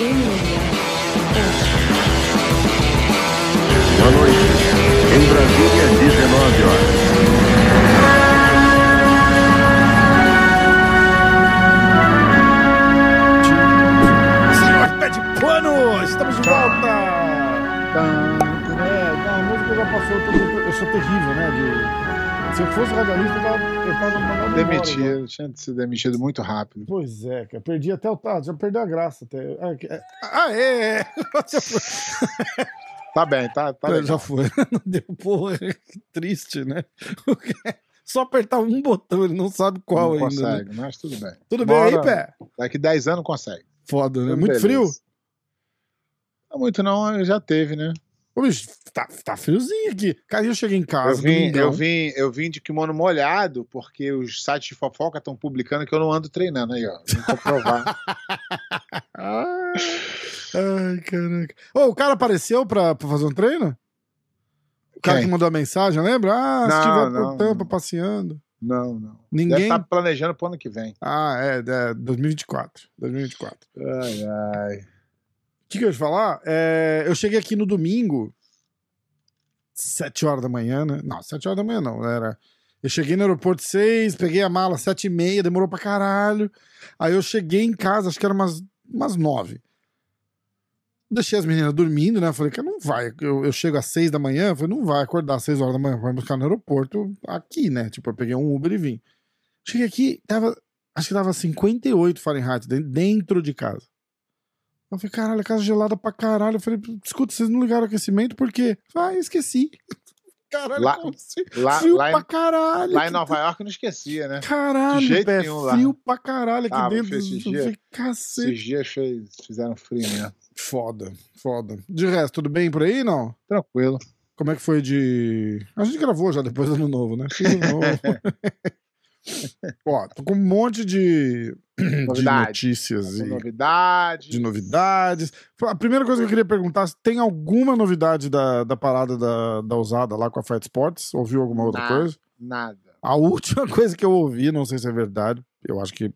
Boa noite. Em Brasília, 19 horas. Senhor Pé de Pano, estamos de volta! É, não, a música já passou, eu sou terrível, né? de- se eu fosse radialista, eu tava, eu tava mandando embora, né? Demitido, tinha sido demitido muito rápido. Pois é, cara, perdi até o. Ah, já perdeu a graça. Até. Ah, que- é- Ah, é! é. Tá bem, tá, tá legal. já foi. Não deu porra. Que triste, né? Só apertar um botão, ele não sabe qual não ainda. né? consegue, mas tudo bem. Tudo bem aí, Bora. pé? Daqui 10 anos consegue. Foda, né? Muito beleza. frio? Não muito não, já teve, né? Ô, tá, tá friozinho aqui. Cara, eu cheguei em casa. Eu vim, domingão. eu, vim, eu vim de kimono molhado, porque os sites de fofoca estão publicando que eu não ando treinando aí, ó. Vim comprovar. Ai, caraca. Ô, o cara apareceu pra, pra fazer um treino? O cara Quem? que mandou a mensagem, lembra? Ah, se Não, estiver não, por Tampa passeando. não, não. Deve Ninguém. estar planejando pro ano que vem. Ah, é, é 2024. 2024. O Ai, ai. Que, que eu ia falar? É, eu cheguei aqui no domingo, 7 horas da manhã, né? Não, 7 horas da manhã não. Era. Eu cheguei no aeroporto 6, peguei a mala 7 e meia, demorou pra caralho. Aí eu cheguei em casa, acho que era umas, umas 9. Deixei as meninas dormindo, né? Falei que não vai. Eu, eu chego às 6 da manhã, falei, não vai acordar às 6 horas da manhã, vai buscar no aeroporto aqui, né? Tipo, eu peguei um Uber e vim. Cheguei aqui, tava. Acho que tava 58 Fahrenheit de- dentro de casa. Eu falei, caralho, a casa gelada pra caralho. Eu falei, escuta, vocês não ligaram o aquecimento por quê? Ah, esqueci. Caralho, Lá- como assim? Lá, frio lá, pra caralho. lá em Nova tá- York eu não esquecia, né? Caralho, de jeito pé, nenhum lá. frio pra caralho aqui Tava dentro. esses dias. Esses dias fez, fizeram frio mesmo. Foda, foda. De resto, tudo bem por aí, não? Tranquilo. Como é que foi de. A gente gravou já depois do ano novo, né? Fiz ano novo. Ó, tô com um monte de, de notícias e novidade. de novidades. A primeira coisa que eu queria perguntar tem alguma novidade da, da parada da, da usada lá com a Fight Sports? Ouviu alguma outra Nada. coisa? Nada. A última coisa que eu ouvi, não sei se é verdade, eu acho que.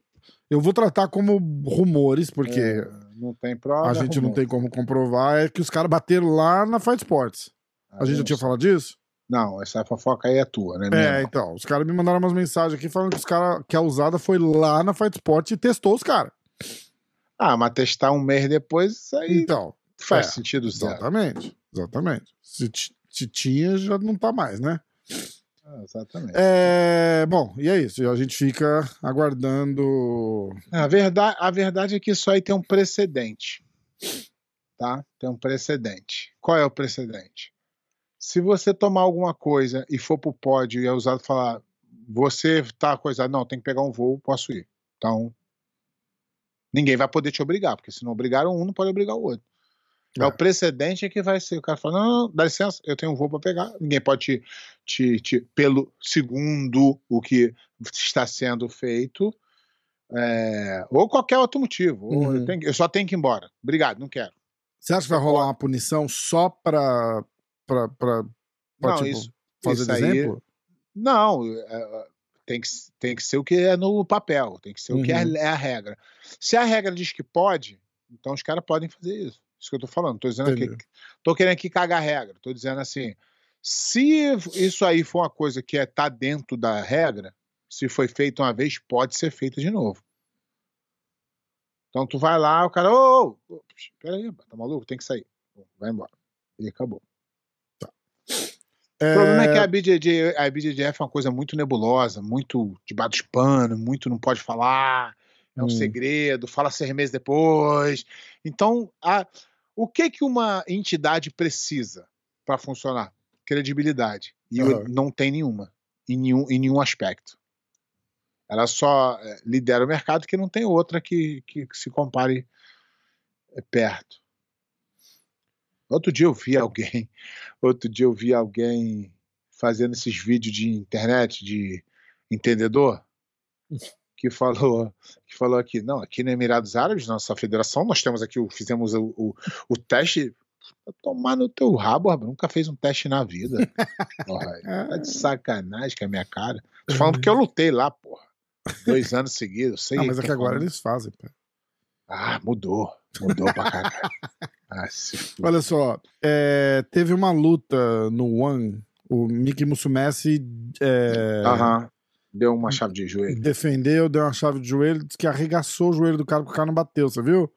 Eu vou tratar como rumores, porque É, não tem prova. a gente não rumor. tem como comprovar, é que os caras bateram lá na Fight Sports. A gente já tinha falado disso? Não, essa fofoca aí é tua, né? É, mesmo? então. Os caras me mandaram umas mensagens aqui falando que os cara, que a usada foi lá na Fight Sports e testou os caras. Ah, mas testar um mês depois, isso aí Então, faz é, sentido zero. exatamente. Exatamente. Se, se tinha, já não tá mais, né? Ah, exatamente. É, bom, e é isso. A gente fica aguardando. A, verdade, a verdade é que isso aí tem um precedente. Tá? Tem um precedente. Qual é o precedente? Se você tomar alguma coisa e for pro pódio e é usado falar, você tá coisado, não, tem que pegar um voo, posso ir. Então, ninguém vai poder te obrigar, porque se não obrigaram um, não pode obrigar o outro. É. É. o precedente que vai ser. O cara fala: não, não, dá licença, eu tenho um voo para pegar. Ninguém pode te, te, te, pelo segundo o que está sendo feito, é, ou qualquer outro motivo. Uhum. eu, tenho eu só tenho que ir embora. Obrigado, não quero. Você acha que vai rolar uma punição só pra, Não, tipo, isso- fazer isso de aí- exemplo? Não, é, tem, que, tem que ser o que é no papel, tem que ser o que é, Uhum. é a regra. Se a regra diz que pode, então os caras podem fazer isso. Isso que eu tô falando. Tô dizendo Entendi. aqui. Tô querendo aqui cagar a regra. Tô dizendo assim. Se isso aí for uma coisa que é tá dentro da regra, se foi feito uma vez, pode ser feito de novo. Então tu vai lá, o cara, ô, ô, peraí, tá maluco? Tem que sair. Vai embora. E acabou. O problema é que a BJJ, a BJJF é uma coisa muito nebulosa, muito debaixo dos panos, muito não pode falar, é um Hum. segredo, fala seis meses depois. Então, a- o que que uma entidade precisa para funcionar? Credibilidade. E Aham. não tem nenhuma, em nenhum, em nenhum aspecto. Ela só é, lidera o mercado que não tem outra que, que se compare é, perto. Outro dia eu vi alguém, outro dia eu vi alguém fazendo esses vídeos de internet de entendedor que falou que falou aqui, não, aqui no Emirados Árabes, nossa federação, nós temos aqui, fizemos o, o, o teste tomar no teu rabo, rapaz. Nunca fez um teste na vida. Porra, tá de sacanagem com a minha cara. Tô falando porque eu lutei lá, porra. Dois anos seguidos. Sei Ah, mas é que agora falando. eles fazem, pô. Ah, Ah, mudou. Mudou pra caralho. Ah. Olha só, é, teve uma luta no One, o Mickey Musumeci é, Aham. Deu uma chave de joelho. defendeu, deu uma chave de joelho, disse que arregaçou o joelho do cara porque o cara não bateu, você viu?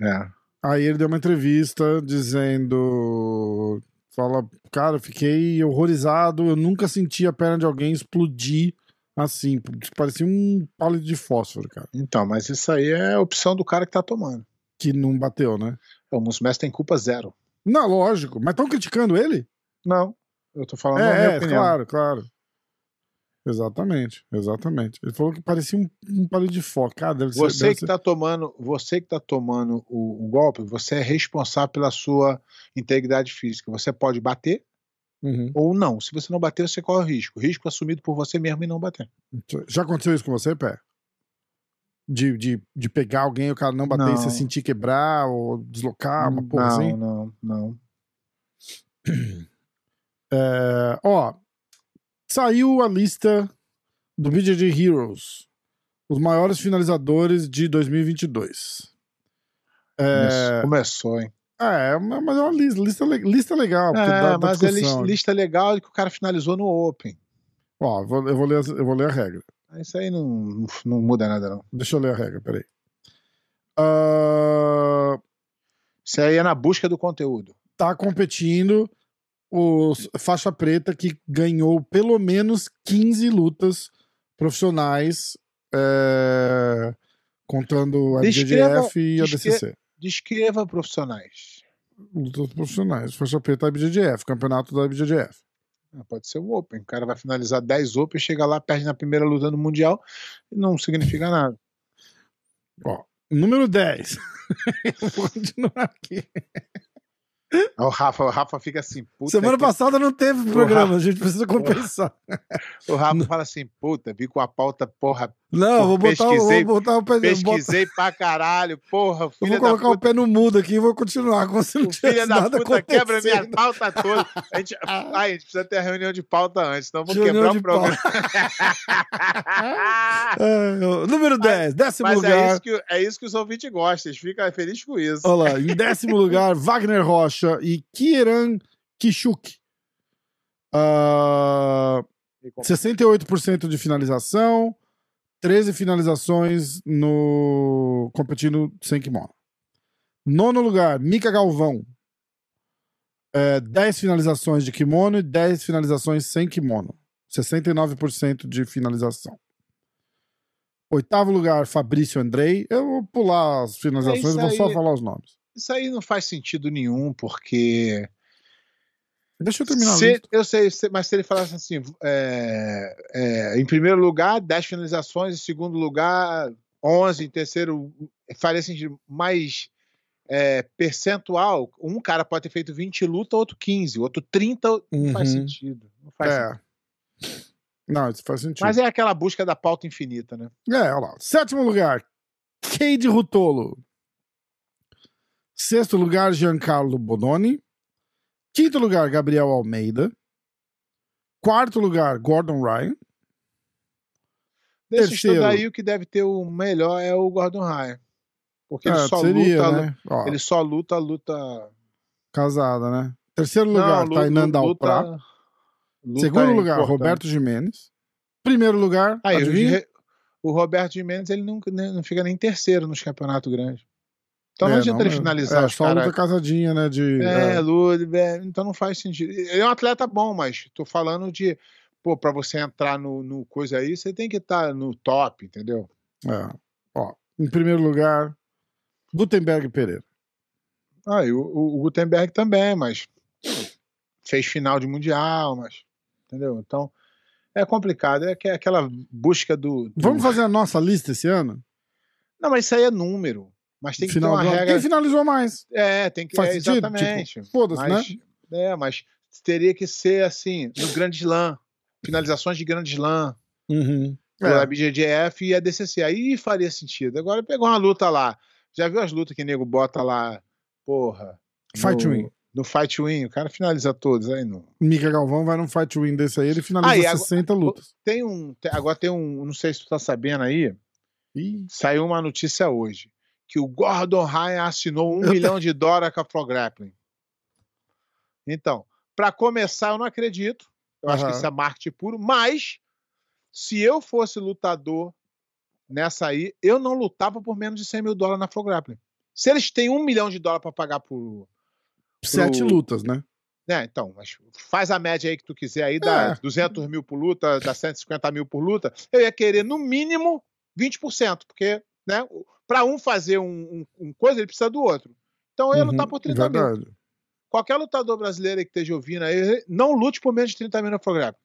É. Aí ele deu uma entrevista dizendo. Fala, cara, eu fiquei horrorizado, eu nunca senti a perna de alguém explodir assim. porque Parecia um palito de fósforo, cara. Então, mas isso aí é a opção do cara que tá tomando. Que não bateu, né? O Musumeci tem culpa zero. Não, lógico. Mas estão criticando ele? Não. Eu tô falando a minha É, é opinião. claro, claro. Exatamente, exatamente. Ele falou que parecia um, um palito de fósforo. Cara, deve ser. Você deve que ser- tá tomando, você que tá tomando o, o golpe, você é responsável pela sua integridade física. Você pode bater Uhum. ou não. Se você não bater, você corre o risco. O risco assumido por você mesmo e não bater. Já aconteceu isso com você, Pé? De, de, de pegar alguém e o cara não bater e Não. você sentir quebrar ou deslocar, uma porra não, assim? não, não. É, ó, saiu a lista do BJJ Heroes, os maiores finalizadores de 2022. É, Começou, hein? é, mas é uma lista, lista, lista legal. É, dá- dá mas é discussão. lista, lista legal que o cara finalizou no Open. Ó, vou- eu vou, ler, eu vou ler a regra. Isso aí não, não, muda nada, não. Deixa eu ler a regra, peraí. Ah, Isso aí é na busca do conteúdo. tá competindo o faixa preta que ganhou pelo menos 15 lutas profissionais, é, contando a Descreva- e a DCC. Descreva profissionais. Lutas profissionais, faixa preta da campeonato da BJJF. Ah, Pode ser o Open. O cara vai finalizar 10 Open, chega lá, perde na primeira luta no Mundial e não significa nada. Ó, número 10. Eu vou continuar aqui. O Rafa, o Rafa fica assim. Semana que- passada não teve programa, a gente precisa compensar. O Rafa fala assim, puta, vi com a pauta, porra, Não, vou botar, o- Pesquisei- vou botar o pé. pesquisei pra caralho, porra, Eu vou colocar o pé no mudo aqui e vou continuar como se não tivesse da nada puta quebra minha pauta toda. A gente, ai, a gente precisa ter a reunião de pauta antes, vou Reunião quebrar o programa. É, número 10, décimo Mas é lugar. isso, que, é isso que os ouvintes gostam, eles ficam felizes com isso. Olha lá, em décimo lugar, Wagner Rocha e Kieran Kishuk. Ah, 68% de finalização, 13 finalizações no competindo sem kimono. Nono lugar, Mika Galvão. É, 10 finalizações de kimono e 10 finalizações sem kimono. 69% de finalização. Oitavo lugar, Fabrício Andrei. Eu vou pular as finalizações, É isso vou só falar os nomes. Isso aí não faz sentido nenhum, porque. Deixa eu terminar Se- eu sei, se- mas se ele falasse assim, é, é, em primeiro lugar, 10 finalizações, em segundo lugar, 11, em terceiro, faria sentido. Mas é, percentual, um cara pode ter feito 20 lutas, outro 15, outro 30, não faz Uhum. sentido. Não faz sentido. É. Não, isso faz sentido. Mas é aquela busca da pauta infinita, né? É, olha lá. Sétimo lugar, Cade Rutolo. Sexto lugar, Giancarlo Bononi. Quinto lugar, Gabriel Almeida. Quarto lugar, Gordon Ryan. Desse Terceiro. aí, o que deve ter o melhor é o Gordon Ryan. Porque ele É, só seria, luta, né? Ele só luta, luta. Casada, né? Terceiro lugar, lu- Tainan Dalprá. luta Segundo é lugar, importante. Roberto Jimenez. Primeiro lugar, Aí, o, adivinha? Re- o Roberto Jimenez ele nunca, nem- não fica nem terceiro nos campeonatos grandes. Então não É, adianta ele mas- finalizar é, os só caras. luta casadinha, né? De, É, é. Lud, é, então não faz sentido. Ele é um atleta bom, mas tô falando de, pô, pra você entrar no, no coisa aí, você tem que estar no top, entendeu? é. Ó, em primeiro lugar, Gutenberg Pereira. Ah, e o, o- o Gutenberg também, mas fez final de mundial, mas entendeu? Então é complicado, é é aquela busca do, do- Vamos fazer a nossa lista esse ano? Não, mas isso aí é número. Mas tem que Final ter uma regra. Quem finalizou mais? É, tem que Faz é, sentido? exatamente. Tipo, foda-se, né? É, mas teria que ser assim, no Grande Slam. Finalizações de Grande Slam. Uhum. do É. IBJJF e a DCC. Aí faria sentido. Agora pegou uma luta lá. Já viu as lutas que o nego bota lá? Porra. Fight no, Win. No Fight Win. O cara finaliza todos. Aí não. Mika Galvão vai num fight win desse aí, ele finaliza Aí, agora- 60 lutas. Tem um. agora tem um. Não sei se tu tá sabendo aí. Ih, Saiu uma notícia hoje. Que o Gordon Ryan assinou um Eu milhão de dólares com a Pro Grappling. Então, para começar, eu não acredito. Eu acho que isso é marketing puro, mas se eu fosse lutador nessa aí, eu não lutava por menos de 100 mil dólares na Pro Grappling. Se eles têm um milhão de dólares para pagar por. Sete lutas, né? Né, então, faz a média aí que tu quiser aí, dá É. 200 mil por luta, dá 150 mil por luta. Eu ia querer, no mínimo, 20%, porque, né, para um fazer um, um- um coisa, ele precisa do outro. Então eu ia lutar Uhum, por 30 mil. Verdade. Qualquer lutador brasileiro que esteja ouvindo aí, não lute por menos de 30 mil no programa.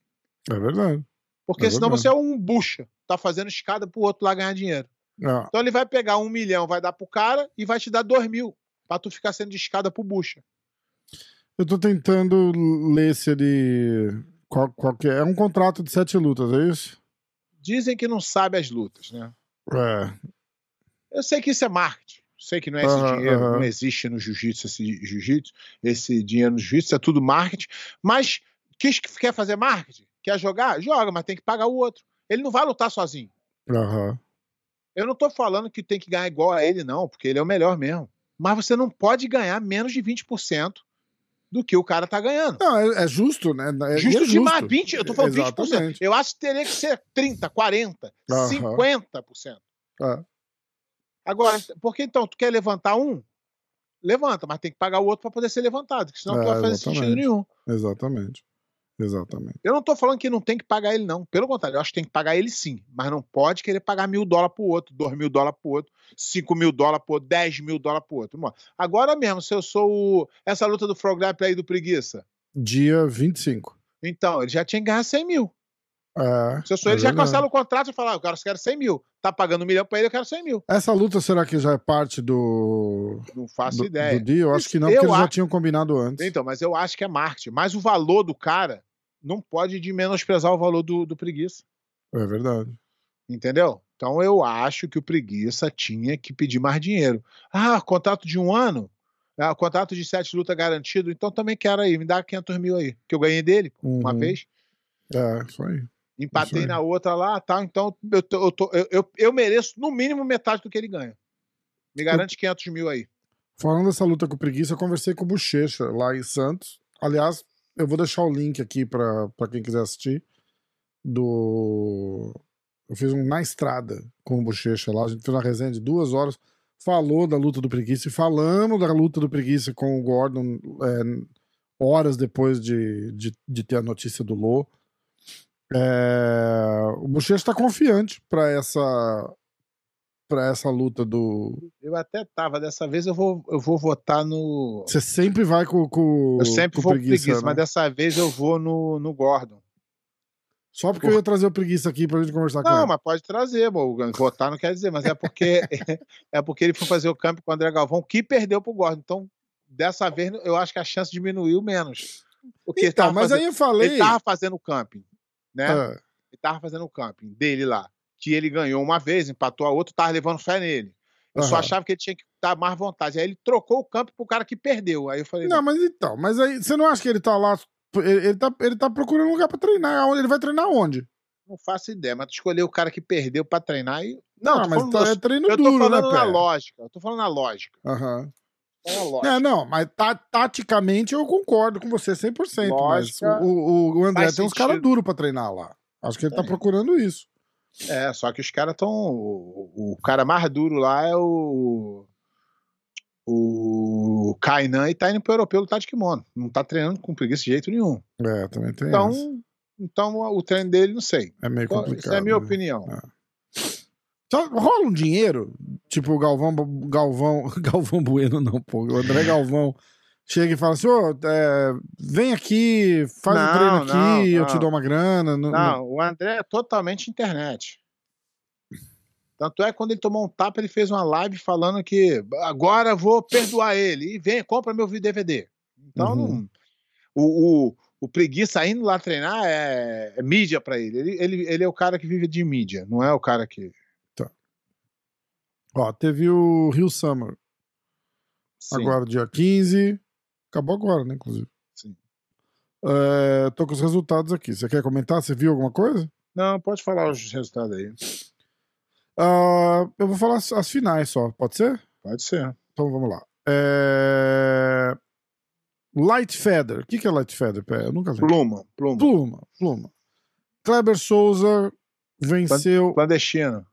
É verdade. Porque É senão verdade. você é um bucha, tá fazendo escada pro outro lá ganhar dinheiro. Ah, Então ele vai pegar um milhão, vai dar pro cara e vai te dar dois mil, pra tu ficar sendo de escada pro bucha. eu tô tentando ler se ele. Qual, qual é? É um contrato de sete lutas, é isso? Dizem que não sabe as lutas, né? É. Eu sei que isso é marketing. Sei que não é esse Aham, dinheiro, aham. não existe no jiu-jitsu esse jiu-jitsu, esse dinheiro no jiu-jitsu, é tudo marketing. Mas quis, quer fazer marketing? Quer jogar? Joga, mas tem que pagar o outro. Ele não vai lutar sozinho. Aham. Eu não tô falando que tem que ganhar igual a ele, não, porque ele é o melhor mesmo. Mas você não pode ganhar menos de 20% do que o cara tá ganhando. Não, é, é justo, né? É, Justo, e é demais, 20, eu tô falando 20%. Exatamente. Eu acho que teria que ser 30, 40, Aham. 50%. É. Agora, porque então, tu quer levantar um? Levanta, mas tem que pagar o outro para poder ser levantado, senão É, não vai fazer sentido nenhum. Exatamente. Exatamente. Eu não tô falando que não tem que pagar ele, não. Pelo contrário, eu acho que tem que pagar ele sim. Mas não pode querer pagar mil dólares pro outro, dois mil dólares pro outro, cinco mil dólares pro outro, dez mil dólares pro outro. Mano, Agora mesmo, se eu sou o... essa luta do Frograp aí do Preguiça, Dia 25. então, ele já tinha que ganhar 100 mil. É, Se eu sou é ele, já cancela o contrato e fala, ah, quero, eu quero 100 mil. Tá pagando um milhão pra ele, eu quero 100 mil. Essa luta será que já é parte do. Não faço do, ideia. do? Eu acho que não, Eu porque eles já tinham combinado antes. Então, mas eu acho que é marketing. Mas o valor do cara não pode de menosprezar o valor do, do preguiça. É verdade. Entendeu? Então eu acho que o preguiça tinha que pedir mais dinheiro. Ah, contrato de um ano? Ah, contrato de sete lutas garantido? Então também quero aí, me dá 500 mil aí. Que eu ganhei dele uma Uhum. vez. É, isso aí. Empatei na outra lá, tá? Então eu, tô- eu, tô- eu, eu, eu mereço no mínimo metade do que ele ganha. Me garante 500 mil aí. Falando dessa luta com preguiça, eu conversei com o Bochecha lá em Santos. Aliás, eu vou deixar o link aqui pra pra quem quiser assistir. Do. Eu fiz um na estrada com o Bochecha lá. A gente fez uma resenha de duas horas. Falou da luta do preguiça e falamos da luta do preguiça com o Gordon é, horas depois de, de, de ter a notícia do Lô. É, o Bochecha está confiante para essa para essa luta do. Eu até tava, dessa vez eu vou, eu vou votar no. Você sempre vai com, com Eu sempre com vou pro preguiça, né? mas dessa vez eu vou no, no Gordon. Só porque eu ia trazer o preguiça aqui pra gente conversar com Não, ele. mas pode trazer, Morgan. Votar não quer dizer, mas é porque é porque ele foi fazer o campo com o André Galvão, que perdeu pro Gordon. Então, dessa vez, eu acho que a chance diminuiu menos. Porque Então, mas fazendo, aí eu falei. ele tava fazendo o camping, né? É, Ele tava fazendo o camping dele lá. Que ele ganhou uma vez, empatou a outra, tava levando fé nele. Eu só Aham. achava que ele tinha que dar mais vontade. Aí ele trocou o campo pro cara que perdeu. Aí eu falei, Não, mas então, mas aí você não acha que ele tá lá. Ele, ele tá, ele tá procurando um lugar pra treinar. Ele vai treinar onde? não faço ideia, mas tu escolheu o cara que perdeu pra treinar e. Não, Ah, tô mas falando, tá, é eu, treino eu tô duro, falando né, na Pé? lógica. Eu tô falando na lógica. Aham. É lógica. É, não, mas ta- taticamente eu concordo com você 100%. Lógica, mas o, o, André tem uns caras duros pra treinar lá. Acho que ele tá Tem. procurando isso. É, só que os caras estão. O, o cara mais duro lá é o. O Kainan e tá indo pro europeu lutar de kimono. Não tá treinando com preguiça de jeito nenhum. É, também tem. essa. Então, então o treino dele, não sei. É meio Então, complicado. Isso é a minha né? opinião. Só rola um dinheiro, tipo o Galvão, Galvão, Galvão Bueno não, pô, o André Galvão chega e fala assim, ô, é, vem aqui, faz um Não, treino aqui, não, eu não. te dou uma grana. Não, o André é totalmente internet. Tanto é que quando ele tomou um tapa, ele fez uma live falando que agora vou perdoar ele. E vem, compra meu DVD. Então, Uhum. não- o, o, o preguiça indo lá treinar é, é mídia pra ele. Ele, ele. ele é o cara que vive de mídia, não é o cara que. Ó, teve o Rio Summer, Sim. agora dia 15, acabou agora, né, inclusive. Sim. É, tô com os resultados aqui, você quer comentar? Você viu alguma coisa? Não, pode falar os resultados aí. Ah, eu vou falar as, as finais só, pode ser? Pode ser. Então vamos lá. É... Light Feather. O que, que é Light Feather? Eu nunca lembro. Pluma, pluma. Pluma, pluma. Kleber Souza venceu. Clandestino.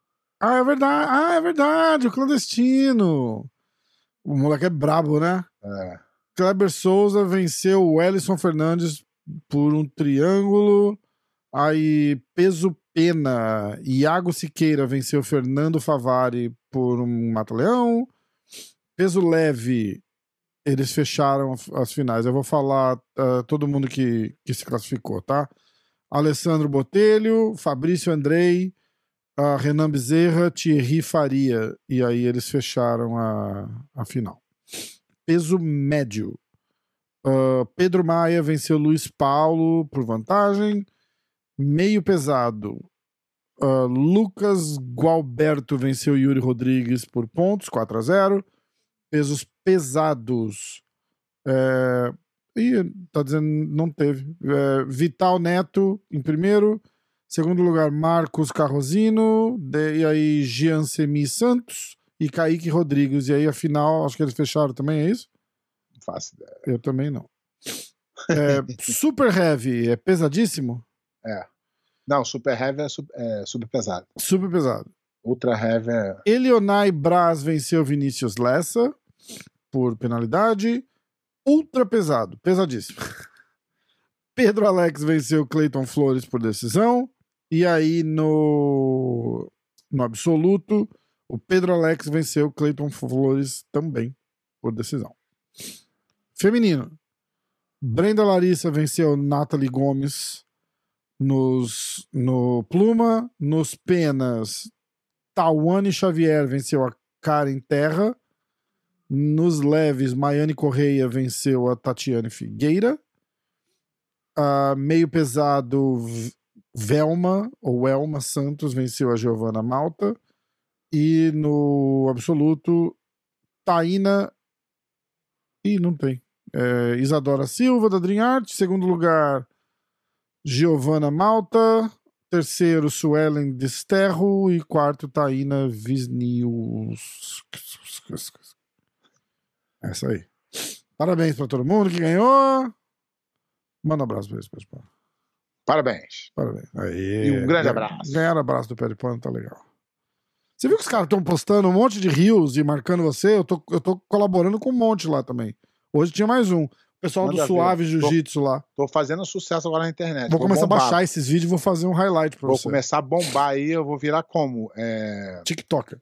Ah, é verdade. Ah, é verdade. O clandestino. O moleque é brabo, né? É. Kleber Souza venceu o Ellison Fernandes por um triângulo. Aí, peso pena. Iago Siqueira venceu Fernando Favari por um mata-leão. Peso leve, eles fecharam as finais. Eu vou falar uh, todo mundo que, que se classificou, tá? Alessandro Botelho, Fabrício Andrei, uh, Renan Bezerra, Thierry Faria. E aí eles fecharam a, a final. Peso médio. Uh, Pedro Maia venceu Luiz Paulo por vantagem. Meio pesado. Uh, Lucas Gualberto venceu Yuri Rodrigues por pontos, 4 a 0 Pesos pesados. É... Ih, tá dizendo não teve. É, Vital Neto em primeiro. Segundo lugar, Marcos Carrozino. De... E aí, Jean Semi Santos e Kaique Rodrigues. E aí, a final, acho que eles fecharam também, é isso? Não faço ideia. Eu também não. É, super Heavy é pesadíssimo? É. Não, Super Heavy é, é super pesado. Super pesado. Ultra Heavy é. Elionai Braz venceu Vinícius Lessa por penalidade. Ultra pesado, pesadíssimo. Pedro Alex venceu Clayton Flores por decisão. E aí no, no absoluto, o Pedro Alex venceu Clayton Flores também por decisão. Feminino. Brenda Larissa venceu Nathalie Gomes nos, no Pluma. Nos Penas, Tawane Xavier venceu a Karen Terra. Nos leves, Maiane Correia venceu a Tatiane Figueira. Ah, meio pesado, Velma, ou Elma Santos, venceu a Giovana Malta. E no absoluto, Taína. Ih, não tem. É, Isadora Silva, da Dream Art. Segundo lugar, Giovana Malta. Terceiro, Suelen Desterro. E quarto, Taína Visnius. Essa aí. Parabéns pra todo mundo que ganhou. Manda um abraço pra eles, pessoal. Parabéns. Parabéns. Aí, E um grande ganha- abraço. Ganharam abraço do pé de pano, tá legal. Você viu que os caras estão postando um monte de rios e marcando você? Eu tô, eu tô colaborando com um monte lá também. Hoje tinha mais um. O pessoal Manda do. Suave Jiu-Jitsu lá. Tô fazendo sucesso agora na internet. Vou começar bombar. a baixar esses vídeos e vou fazer um highlight pra Vou você. começar a bombar aí, eu vou virar como? É. TikToker.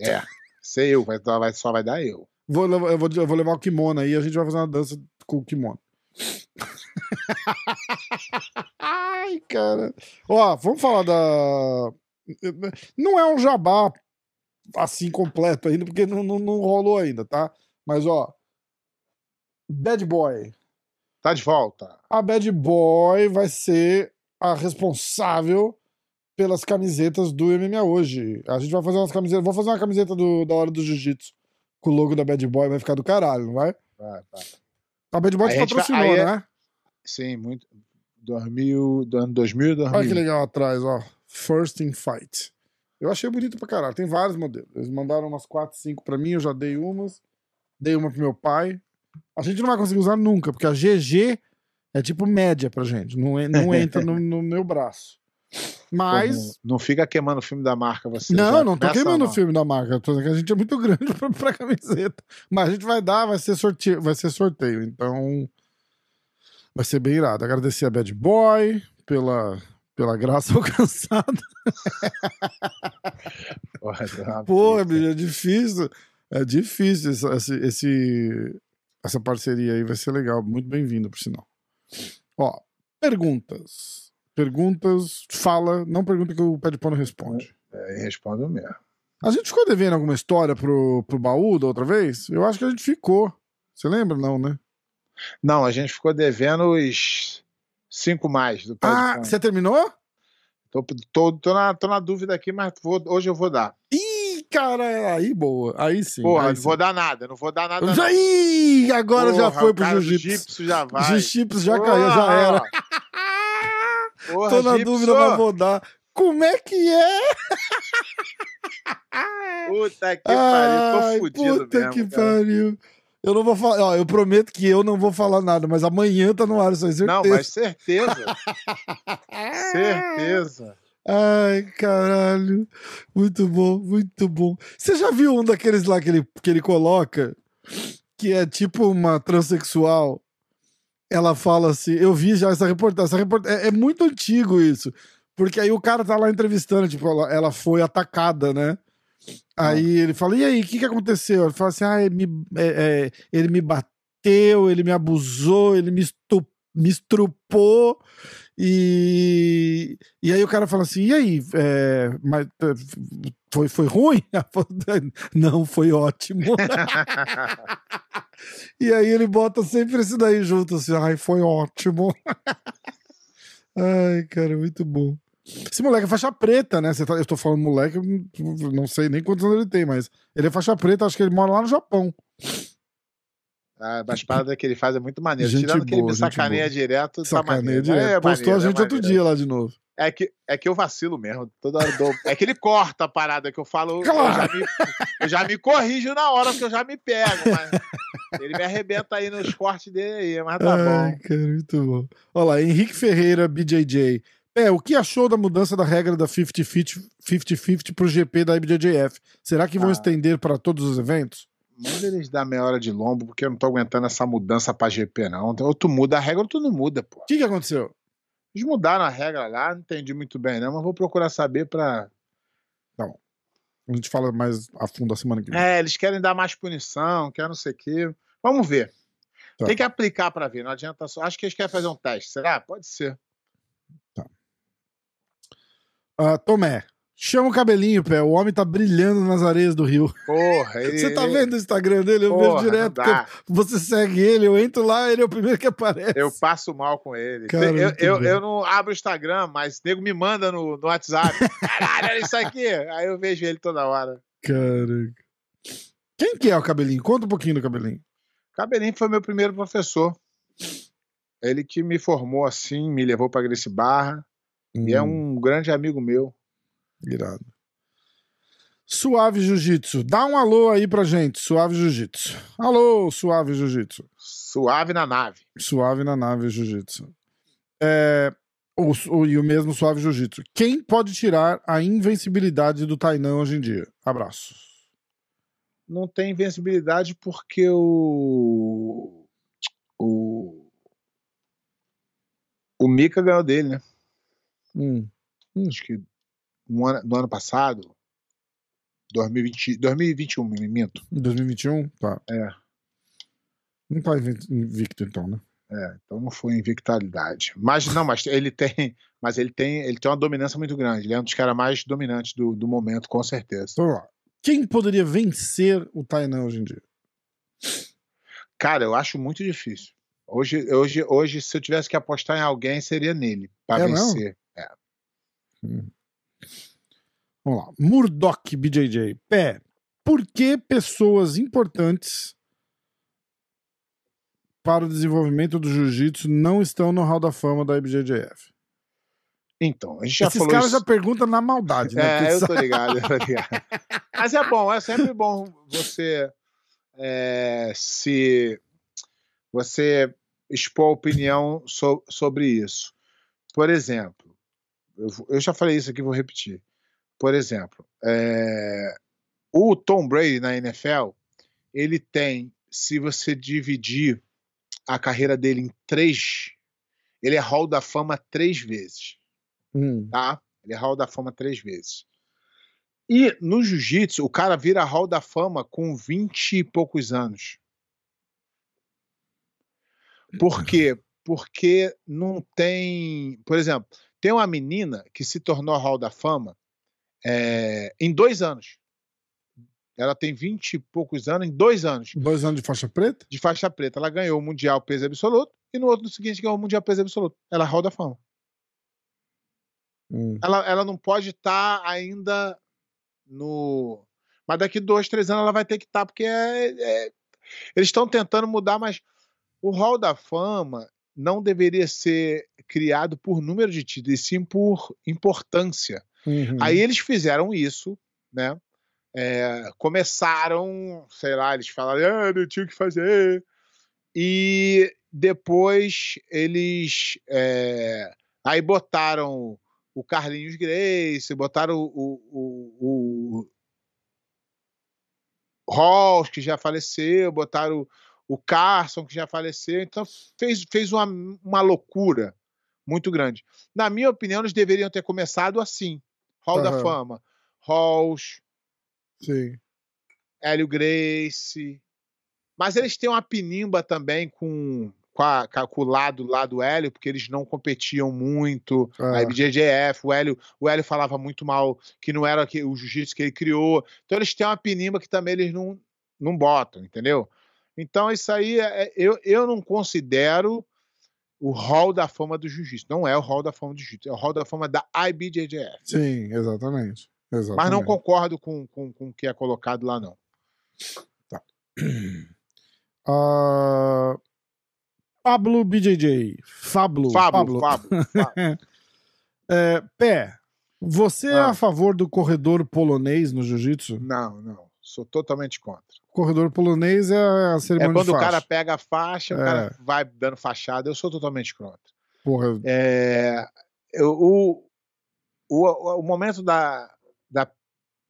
É. Sei eu, vai, só vai dar eu. Vou, eu, vou, eu vou levar o kimono aí e a gente vai fazer uma dança com o kimono. Ai, cara. Ó, vamos falar da. Não é um jabá assim completo ainda, porque não, não, não rolou ainda, tá? Mas, ó. Bad Boy. Tá de volta. A Bad Boy vai ser a responsável pelas camisetas do MMA hoje. A gente vai fazer umas camisetas. Vou fazer uma camiseta do, da hora do Jiu-Jitsu com o logo da Bad Boy, vai ficar do caralho, não vai? Vai, vai. A Bad vai- patrocinou, é- né? Sim, muito. 2000, do ano 2000 e 2000. Olha que legal atrás, ó. First in Fight. Eu achei bonito pra caralho. Tem vários modelos. Eles mandaram umas 4, 5 pra mim, eu já dei umas. Dei uma pro meu pai. A gente não vai conseguir usar nunca, porque a GG é tipo média pra gente. Não, não entra no, no meu braço. Mas. Não, não fica queimando o filme da marca, você. Não, não tô queimando o filme da marca. A gente é muito grande pra, pra camiseta. Mas a gente vai dar, vai ser sorteio, vai ser sorteio. Então. Vai ser bem irado. Agradecer a Bad Boy pela, pela graça alcançada. Uma Pô, é difícil. É difícil esse, esse- essa parceria aí. Vai ser legal. Muito bem-vindo, por sinal. Ó, perguntas. Perguntas, fala. Não pergunta que o Pé de Pano responde. É, e respondo mesmo. A gente ficou devendo alguma história pro, pro baú da outra vez? Eu acho que a gente ficou. Você lembra? Não, né? Não, a gente ficou devendo os cinco mais do pé Ah, você terminou? Tô, tô, tô, na, tô na dúvida aqui, mas vou- hoje eu vou dar. Ih, cara, aí boa. Aí sim. Porra, aí não vou dar nada, não vou dar nada. não. Já, ih, agora já Porra, foi o pro jiu-jitsu. Gipso já vai. Jiu-jitsu já caiu, já era. Porra, Tô na dúvida, mas vou dar. Como é que é? Puta que pariu, tô fudido puta mesmo. que cara. pariu. Eu não vou falar, ó, eu prometo que eu não vou falar nada, mas amanhã tá no ar, isso é certeza. Não, mas certeza. certeza. Ai, caralho. Muito bom, muito bom. Você já viu um daqueles lá que ele, que ele coloca, que é tipo uma transexual? Ela fala assim, eu vi já essa reportagem, essa reportagem é, é muito antigo isso, porque aí o cara tá lá entrevistando, tipo, ela, ela foi atacada, né? Aí ele fala, e aí, o que que aconteceu? Ele fala assim, ah, ele me, é, é, ele me bateu, ele me abusou, ele me, estu, me estrupou, e, e aí o cara fala assim, e aí, é, mas, é, foi, foi ruim? Não, foi ótimo. e aí ele bota sempre esse daí junto, assim, ai, foi ótimo. ai, cara, muito bom. Esse moleque é faixa preta, né? Tá- eu tô falando moleque, não sei nem quantos anos ele tem, mas ele é faixa preta, acho que ele mora lá no Japão. Mas paradas que ele faz é muito maneiro. Gente Tirando que ele boa, me sacaneia boa. direto, tá Sacaneia maneiro. direto. É Postou maneiro, a é gente outro maneiro. dia lá de novo. É que, é que eu vacilo mesmo. Toda hora dou. É que ele corta a parada que eu falo. Claro. Eu, já me, eu já me corrijo na hora que eu já me pego. Mas ele me arrebenta aí nos cortes dele aí, mas tá Ai, bom. cara, muito bom. Olha lá, Henrique Ferreira, BJJ. É, o que achou da mudança da regra da 50-50 50-50 pro GP da IBJJF? Será que vão Ah. estender para todos os eventos? Manda eles dar meia hora de lombo, porque eu não tô aguentando essa mudança pra GP, não. Ou tu muda a regra ou tu não muda, pô. O que, que aconteceu? Eles mudaram a regra lá, não entendi muito bem, não, mas vou procurar saber pra. A gente fala mais a fundo a semana que vem. É, eles querem dar mais punição, quer não sei o quê. Vamos ver. Tá. Tem que aplicar pra ver, não adianta só. Acho que eles querem fazer um teste, será? Pode ser. Ah, Tomé, chama o cabelinho, pé. O homem tá brilhando nas areias do rio. Porra, ele. Você tá vendo o Instagram dele? Eu Porra, vejo direto. Você segue ele, eu entro lá, ele é o primeiro que aparece. Eu passo mal com ele. Cara, eu, eu, eu não abro o Instagram, mas o nego me manda no, no WhatsApp. Caralho, olha isso aqui. Aí eu vejo ele toda hora. Caraca. Quem que é o cabelinho? Conta um pouquinho do cabelinho. Cabelinho foi meu primeiro professor. Ele que me formou assim, me levou pra Gracie Barra. E é Hum, um grande amigo meu. Irado. Suave Jiu-Jitsu. Dá um alô aí pra gente, Suave Jiu-Jitsu. Alô, Suave Jiu-Jitsu. Suave na nave. Suave na nave Jiu-Jitsu. É, o, o- e o mesmo Suave Jiu-Jitsu. Quem pode tirar a invencibilidade do Tainan hoje em dia? Abraços. Não tem invencibilidade porque o. O. O Mika ganhou dele, né? Hum. Acho que no ano, no ano passado. 2020, 2021, me minto. Em 2021? Tá. É. Não tá invicto, então, né? É, então não foi invictalidade. Mas não, mas ele tem, mas ele tem, ele tem uma dominância muito grande. Ele é um dos caras mais dominantes do, do momento, com certeza. Então, vamos lá. Quem poderia vencer o Tainan hoje em dia? Cara, eu acho muito difícil. Hoje, hoje, hoje, se eu tivesse que apostar em alguém, seria nele para É vencer. Vamos lá. Murdoch BJJ. Pé. Por que pessoas importantes para o desenvolvimento do jiu-jitsu não estão no Hall da Fama da IBJJF? Então, a gente já Esses falou caras isso. já perguntam na maldade, né? É, Porque eu tô ligado, eu tô ligado. Mas é bom, é sempre bom você é, se você expor a opinião so- sobre isso. Por exemplo, eu, já falei isso aqui, vou repetir. Por exemplo, é, o Tom Brady na NFL, ele tem, se você dividir a carreira dele em três, ele é Hall da Fama três vezes Hum, tá? Ele é Hall da Fama três vezes. E no jiu-jitsu, o cara vira Hall da Fama com 20 e poucos anos. Por quê? Porque não tem. Por exemplo, tem uma menina que se tornou Hall da Fama é, em dois anos. Ela tem 20 e poucos anos, em dois anos Dois anos de faixa preta? de faixa preta. Ela ganhou o Mundial Peso Absoluto e no outro seguinte ganhou o Mundial Peso Absoluto. Ela é Hall da Fama Hum. ela, ela não pode estar ainda no. Mas daqui dois, três anos ela vai ter que estar, porque é- é- eles estão tentando mudar, mas o Hall da Fama não deveria ser criado por número de títulos, e sim por importância. Uhum. Aí eles fizeram isso, né? é, começaram, sei lá, eles falaram, ah, não tinha o que fazer. E depois eles é, aí botaram o Carlinhos Grace, botaram o, o, o, o Halls, que já faleceu, botaram o, Carson, que já faleceu. Então fez, fez uma, uma loucura muito grande. Na minha opinião, eles deveriam ter começado assim: Hall uhum. da Fama, Halls, Sim. Hélio Grace. Mas eles têm uma pinimba também com com, a, com o lado lá do Hélio, porque eles não competiam muito. É. A IBJJF, o Hélio, o Hélio falava muito mal que não era o jiu-jitsu que ele criou. Então eles têm uma pinimba que também eles não, não botam, entendeu? Então isso aí é, é eu, eu não considero o hall da fama do jiu-jitsu. Não é o hall da fama do jiu-jitsu, é o hall da fama da IBJJF. Sim, exatamente. exatamente. Mas não concordo com, com, com o que é colocado lá, não. Tá. Uh, Pablo BJJ. Fablo. Fablo. Fablo. Fablo. é, Pé, você é ah. é a favor do corredor polonês no jiu-jitsu? Não, não. Sou totalmente contra. corredor polonês é a cerimônia É quando o cara pega a faixa, é. o cara vai dando fachada. Eu sou totalmente contra. Porra. É, eu, o, o, o momento da, da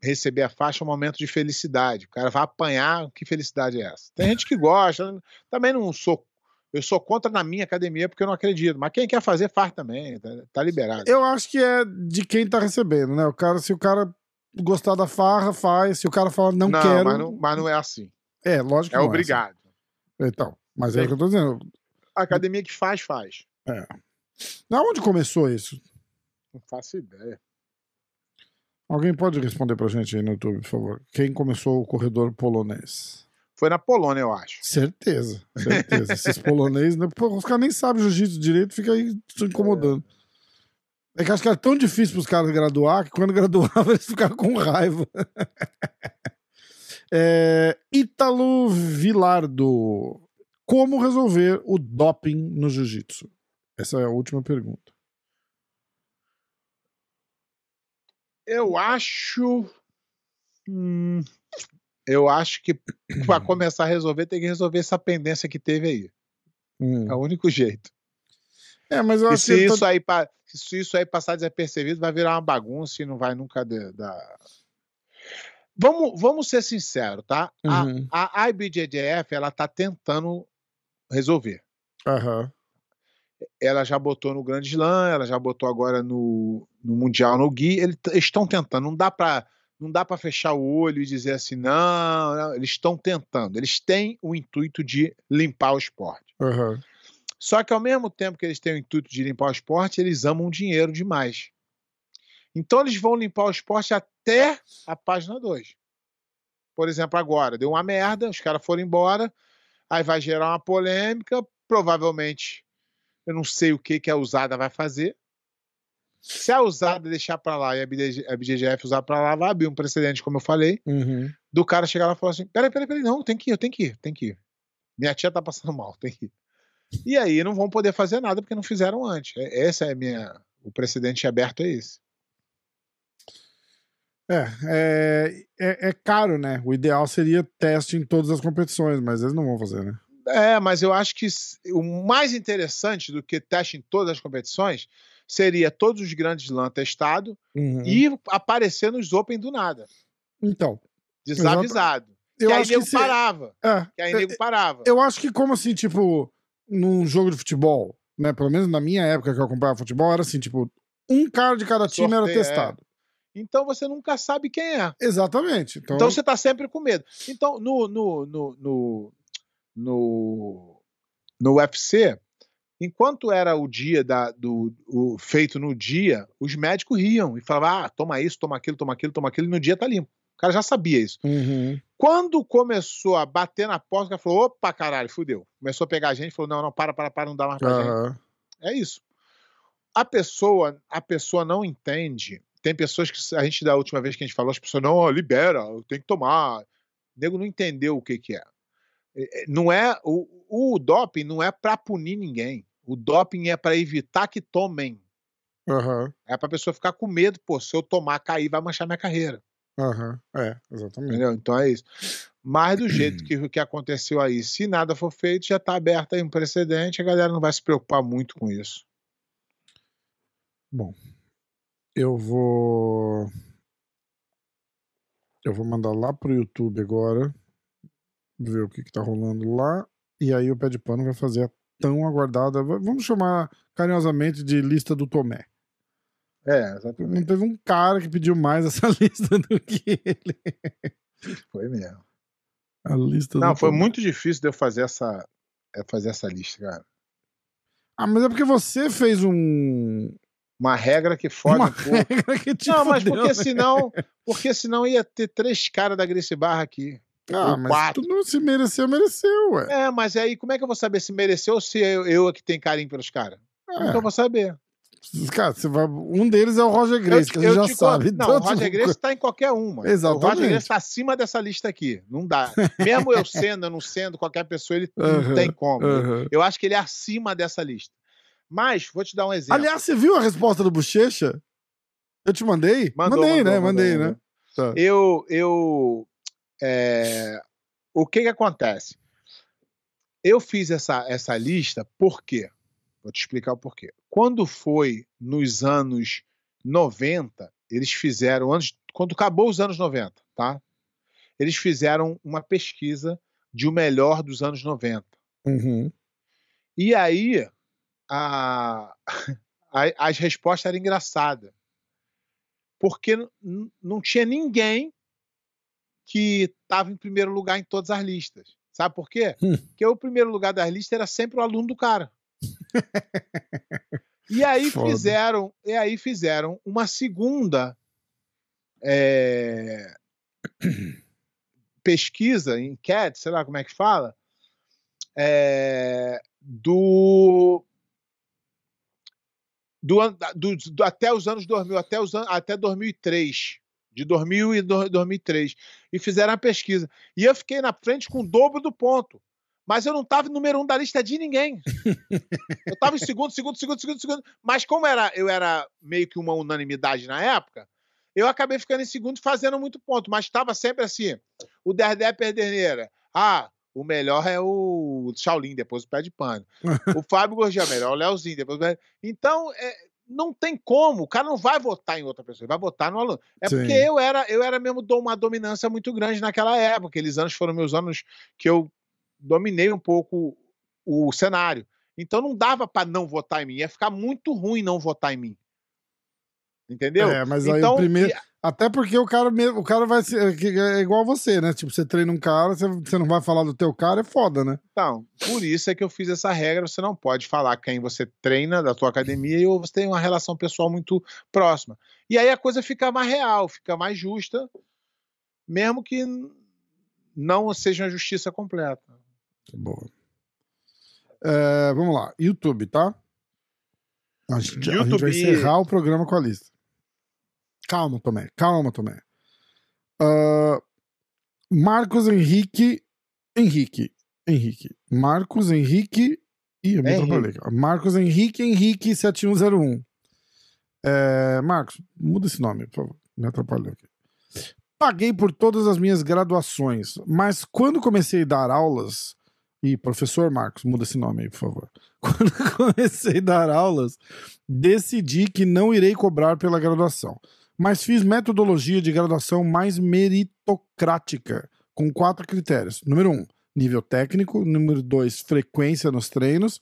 receber a faixa é um momento de felicidade. O cara vai apanhar, que felicidade é essa? Tem gente que gosta, também não sou eu sou contra na minha academia porque eu não acredito. Mas quem quer fazer, faz também. Tá, tá liberado. Eu acho que é de quem tá recebendo, né? O cara, se o cara gostar da farra, faz. Se o cara fala não, não quero. Mas não, mas não é assim. É, lógico que é não obrigado. É assim. Então, mas é o que eu tô dizendo. A academia que faz, faz. É. Na onde começou isso? Não faço ideia. Alguém pode responder pra gente aí no YouTube, por favor? Quem começou o corredor polonês? Foi na Polônia, eu acho. Certeza, certeza. Esses poloneses, né? Pô, os caras nem sabem jiu-jitsu direito, fica aí se incomodando. É. é que acho que era tão difícil para os caras graduar que quando graduavam eles ficavam com raiva. é, Ítalo Vilardo. Como resolver o doping no jiu-jitsu? Essa é a última pergunta. Eu acho. Hum, eu acho que para começar a resolver, tem que resolver essa pendência que teve aí. Hum. É o único jeito. É, mas eu e acho se isso, aí, se isso aí passar desapercebido, vai virar uma bagunça e não vai nunca dar. Vamos, vamos ser sinceros, tá? Uhum. A, a IBJJF, ela tá tentando resolver. Uhum. Ela já botou no Grande Slam, ela já botou agora no, no Mundial no Gui. Eles estão tentando. Não dá para não dá para fechar o olho e dizer assim, não, não. eles estão tentando, eles têm o intuito de limpar o esporte. Uhum. Só que ao mesmo tempo que eles têm o intuito de limpar o esporte, eles amam dinheiro demais. Então eles vão limpar o esporte até a página 2. Por exemplo, agora, deu uma merda, os caras foram embora, aí vai gerar uma polêmica, provavelmente, eu não sei o que, que a usada vai fazer, se a usada deixar para lá e a BGF usar para lá, vai abrir um precedente, como eu falei, uhum. do cara chegar lá e falar assim: peraí, peraí, peraí, não, tem que ir, eu tenho que ir, tem que ir. Minha tia tá passando mal, tem que ir. E aí não vão poder fazer nada porque não fizeram antes. É, esse é minha. O precedente aberto é esse. É, é, é, é, caro, né? O ideal seria teste em todas as competições, mas eles não vão fazer, né? É, mas eu acho que o mais interessante do que teste em todas as competições seria todos os grandes LAN testado uhum. e aparecer nos Open do nada. Então. Desavisado. Eu que aí nego se... parava. É, que aí nego parava. Eu acho que, como assim, tipo, num jogo de futebol, né? Pelo menos na minha época que eu acompanhava futebol, era assim, tipo, um cara de cada time Sorteio, era testado. É. Então você nunca sabe quem é. Exatamente. Então, então você tá sempre com medo. Então, no, no, no, no, no, no UFC, Enquanto era o dia da, do o feito no dia, os médicos riam e falavam: ah, toma isso, toma aquilo, toma aquilo, toma aquilo, e no dia tá limpo. O cara já sabia isso. Uhum. Quando começou a bater na porta, o cara falou: opa, caralho, fudeu. Começou a pegar a gente, falou: não, não, para, para, para, não dá mais pra uhum. gente. É isso. A pessoa, a pessoa não entende. Tem pessoas que a gente, da última vez que a gente falou, as pessoas, não, libera, tem que tomar. O nego não entendeu o que, que é. é, é não é o, o doping não é para punir ninguém. O doping é para evitar que tomem. Uhum. É para a pessoa ficar com medo, pô, se eu tomar, cair, vai manchar minha carreira. Aham, é, exatamente. Entendeu? Então é isso. Mas do jeito que o que aconteceu aí, se nada for feito, já está aberto aí um precedente, a galera não vai se preocupar muito com isso. Bom, eu vou. Eu vou mandar lá pro YouTube agora, ver o que, que tá rolando lá, e aí o pé de pano vai fazer a tão aguardada. va- Vamos chamar carinhosamente de lista do Tomé. É, exatamente. Não teve um cara que pediu mais essa lista do que ele. Foi mesmo. A lista Não, foi Tomé. muito difícil de eu fazer essa, é, fazer essa lista, cara. Ah, mas é porque você fez um. Uma regra que fode uma um pouco. regra que te Não, mas fudeu, porque né? senão, porque senão ia ter três caras da Grace Barra aqui. Ah, mas quatro. tu não se mereceu, mereceu, ué. É, mas aí como é que eu vou saber se mereceu ou se eu, eu é que tenho carinho pelos caras? Como é que eu vou saber? Cara, você vai... um deles é o Roger Grace, que a gente já sabe. Não, o Roger Grace tá em qualquer uma. Exatamente. O Roger Grace tá acima dessa lista aqui. Não dá. Mesmo eu sendo, eu não sendo, qualquer pessoa, ele não tem como. Eu acho que ele é acima dessa lista. Mas, vou te dar um exemplo. Aliás, você viu a resposta do Bochecha? Eu te mandei? Mandou, mandei, mandou, né? mandou, mandei, né? Tá. eu, eu é, o que que acontece? Eu fiz essa, essa lista por quê? Vou te explicar o porquê. Quando foi nos anos 90, eles fizeram, antes, quando acabou os anos 90, tá? Eles fizeram uma pesquisa de o melhor dos anos 90. Uhum. E aí, a, a- as respostas eram engraçadas. Porque não tinha ninguém que estava em primeiro lugar em todas as listas. Sabe por quê? Hum. Porque o primeiro lugar das listas era sempre o aluno do cara. e aí Foda. fizeram, e aí fizeram uma segunda é, pesquisa, enquete, sei lá como é que fala, é, do, do, do- do- até os anos 2000, até, os até 2003, de 2000 e do- 2003, e fizeram a pesquisa. E eu fiquei na frente com o dobro do ponto. Mas eu não estava número um da lista de ninguém. Eu estava em segundo, segundo, segundo, segundo, segundo. Mas como era, eu era meio que uma unanimidade na época, eu acabei ficando em segundo e fazendo muito ponto. Mas estava sempre assim: o Derdé Perderneira. Ah, o melhor é o Shaolin, depois o Pé de Pano. o Fábio Gorgia, melhor é o Leozinho, depois o Pé... Então, é, não tem como. O cara não vai votar em outra pessoa, ele vai votar no aluno. É Sim. porque eu era, eu era mesmo uma dominância muito grande naquela época. Aqueles anos foram meus anos que eu dominei um pouco o cenário. Então não dava para não votar em mim. Ia ficar muito ruim não votar em mim. Entendeu? É, mas aí então, o primeiro. e- Até porque o cara, mesmo- o cara vai ser que é igual você, né? Tipo, você treina um cara, você, você não vai falar do teu cara, é foda, né? Então, por isso é que eu fiz essa regra. Você não pode falar quem você treina da tua academia ou você tem uma relação pessoal muito próxima. E aí a coisa fica mais real, fica mais justa, mesmo que não seja uma justiça completa. Boa. É, vamos lá. YouTube, tá? A gente, a gente vai YouTube. encerrar o programa com a lista. Calma, Tomé. Calma, Tomé. Ah, Marcos Henrique. Henrique. Henrique. Marcos Henrique. Ih, eu me atrapalhei. Marcos Henrique Henrique 7101. É, Marcos, muda esse nome, por favor. Me atrapalhou aqui. Paguei por todas as minhas graduações, mas quando comecei a dar aulas. E professor Marcos, muda esse nome aí, por favor. Quando comecei a dar aulas, decidi que não irei cobrar pela graduação, mas fiz metodologia de graduação mais meritocrática, com quatro critérios. Número um, nível técnico. Número dois, frequência nos treinos.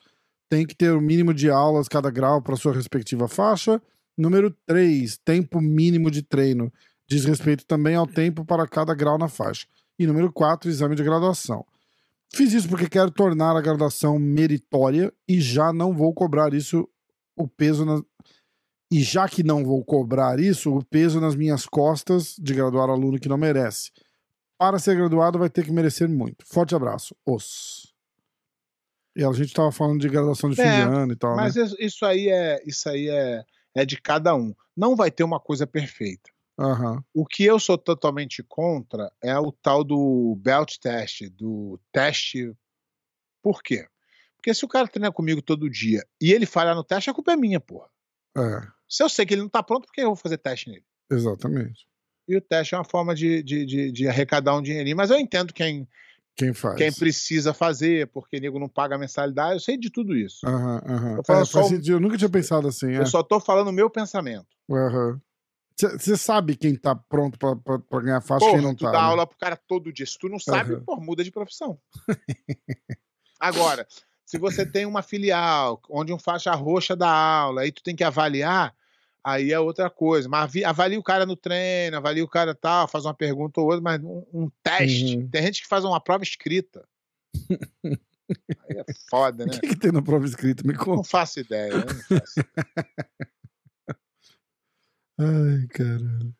Tem que ter o mínimo de aulas cada grau para sua respectiva faixa. Número três, tempo mínimo de treino. Diz respeito também ao tempo para cada grau na faixa. E número quatro, exame de graduação. Fiz isso porque quero tornar a graduação meritória e já não vou cobrar isso o peso na... e já que não vou cobrar isso, o peso nas minhas costas de graduar aluno que não merece. Para ser graduado vai ter que merecer muito. Forte abraço. Os. E a gente tava falando de graduação de fim É, de ano e tal, Mas né? isso- isso aí é isso aí é, é de cada um. Não vai ter uma coisa perfeita. Aham. O que eu sou totalmente contra é o tal do belt test, do teste. Por quê? Porque se o cara treina comigo todo dia e ele falhar no teste, a culpa é minha, porra. É, Se eu sei que ele não tá pronto, por que eu vou fazer teste nele? exatamente. E o teste é uma forma de, de, de, de arrecadar um dinheirinho. Mas eu entendo quem, Quem faz? quem precisa fazer, porque nego não paga mensalidade. Eu sei de tudo isso. Aham, aham. Eu É, só. Eu nunca tinha pensado assim. É. Eu só tô falando o meu pensamento. Você sabe quem tá pronto pra ganhar faixa e quem não tu tá. dá né? aula pro cara todo dia. Se tu não sabe, Aham. pô, muda de profissão. Agora, se você tem uma filial onde um faixa roxa dá aula, aí tu tem que avaliar, aí é outra coisa. Mas avalia o cara no treino, avalia o cara tal, faz uma pergunta ou outra, mas um, um teste. Uhum. Tem gente que faz uma prova escrita. aí é foda, O né? que, que tem na prova escrita? Me Não conta. faço ideia. eu Não faço. Ai, caralho.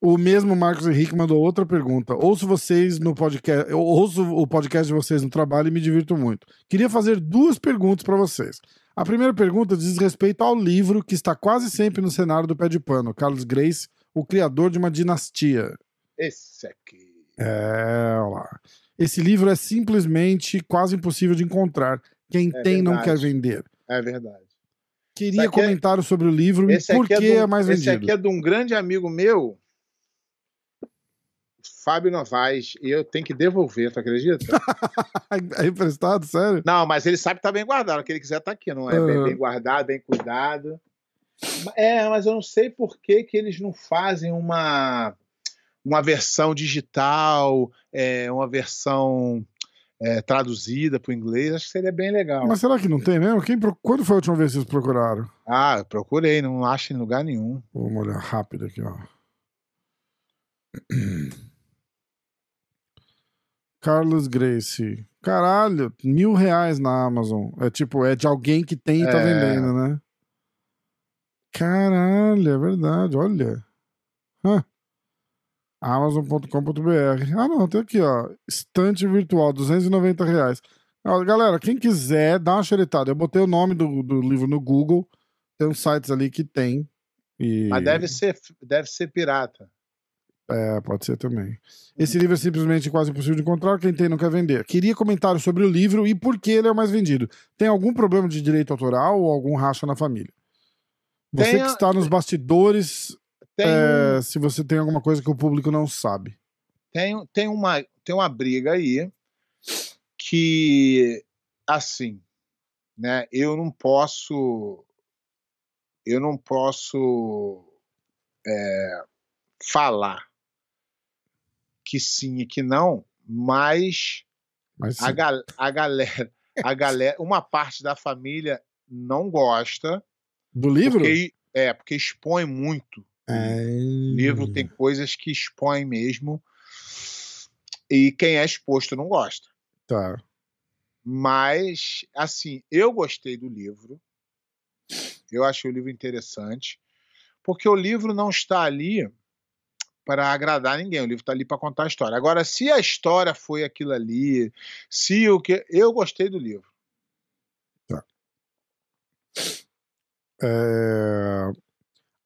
O mesmo Marcos Henrique mandou outra pergunta. Ouço vocês no podcast, eu ouço o podcast de vocês no trabalho e me divirto muito. Queria fazer duas perguntas para vocês. A primeira pergunta diz respeito ao livro que está quase sempre no cenário do pé de pano, Carlos Grace, o criador de uma dinastia. Esse aqui. É, olha lá. Esse livro é simplesmente quase impossível de encontrar. Quem É tem não verdade. quer vender. É verdade. Queria é- comentário sobre o livro e Esse por aqui, que é, é, do, mais esse vendido. aqui é de um grande amigo meu, Fábio Novaes, e eu tenho que devolver, tu acredita? É emprestado, sério? não, mas ele sabe que tá bem guardado, o que ele quiser tá aqui, não é? Bem, Aham. bem guardado, bem cuidado. É, mas eu não sei por que, que eles não fazem uma, uma versão digital, é, uma versão é, traduzida para o inglês, acho que seria bem legal. Mas será que não tem mesmo? Quem Quando foi a última vez que vocês procuraram? Ah, eu procurei, não acho em lugar nenhum. Vamos olhar rápido aqui, ó. Carlos Grace. Caralho, mil reais na Amazon. É tipo, é de alguém que tem e tá É. vendendo, né? Caralho, é verdade, olha. Hã. Amazon.com.br. Ah, não, tem aqui, ó. Estante virtual, 290 reais. Galera, quem quiser, dá uma xeretada. Eu botei o nome do, do livro no Google. Tem uns sites ali que tem. E... Mas deve ser, deve ser pirata. É, pode ser também. Esse livro é simplesmente quase impossível de encontrar. Quem tem não quer vender. Queria comentário sobre o livro e por que ele é o mais vendido. Tem algum problema de direito autoral ou algum racha na família? Você Tem que está nos bastidores, Tem, é, se você tem alguma coisa que o público não sabe. tem, tem, uma, tem uma briga aí que, assim, né, eu não posso. Eu não posso é, falar que sim e que não, mas Mas a, gal, a galera, a galera, uma parte da família não gosta, do livro? porque, é, porque expõe muito. É... O livro tem coisas que expõem mesmo. E quem é exposto não gosta. Tá. Mas, assim, eu gostei do livro. Eu achei o livro interessante. Porque o livro não está ali para agradar ninguém. O livro está ali para contar a história. Agora, se a história foi aquilo ali, se o que. Eu gostei do livro. É,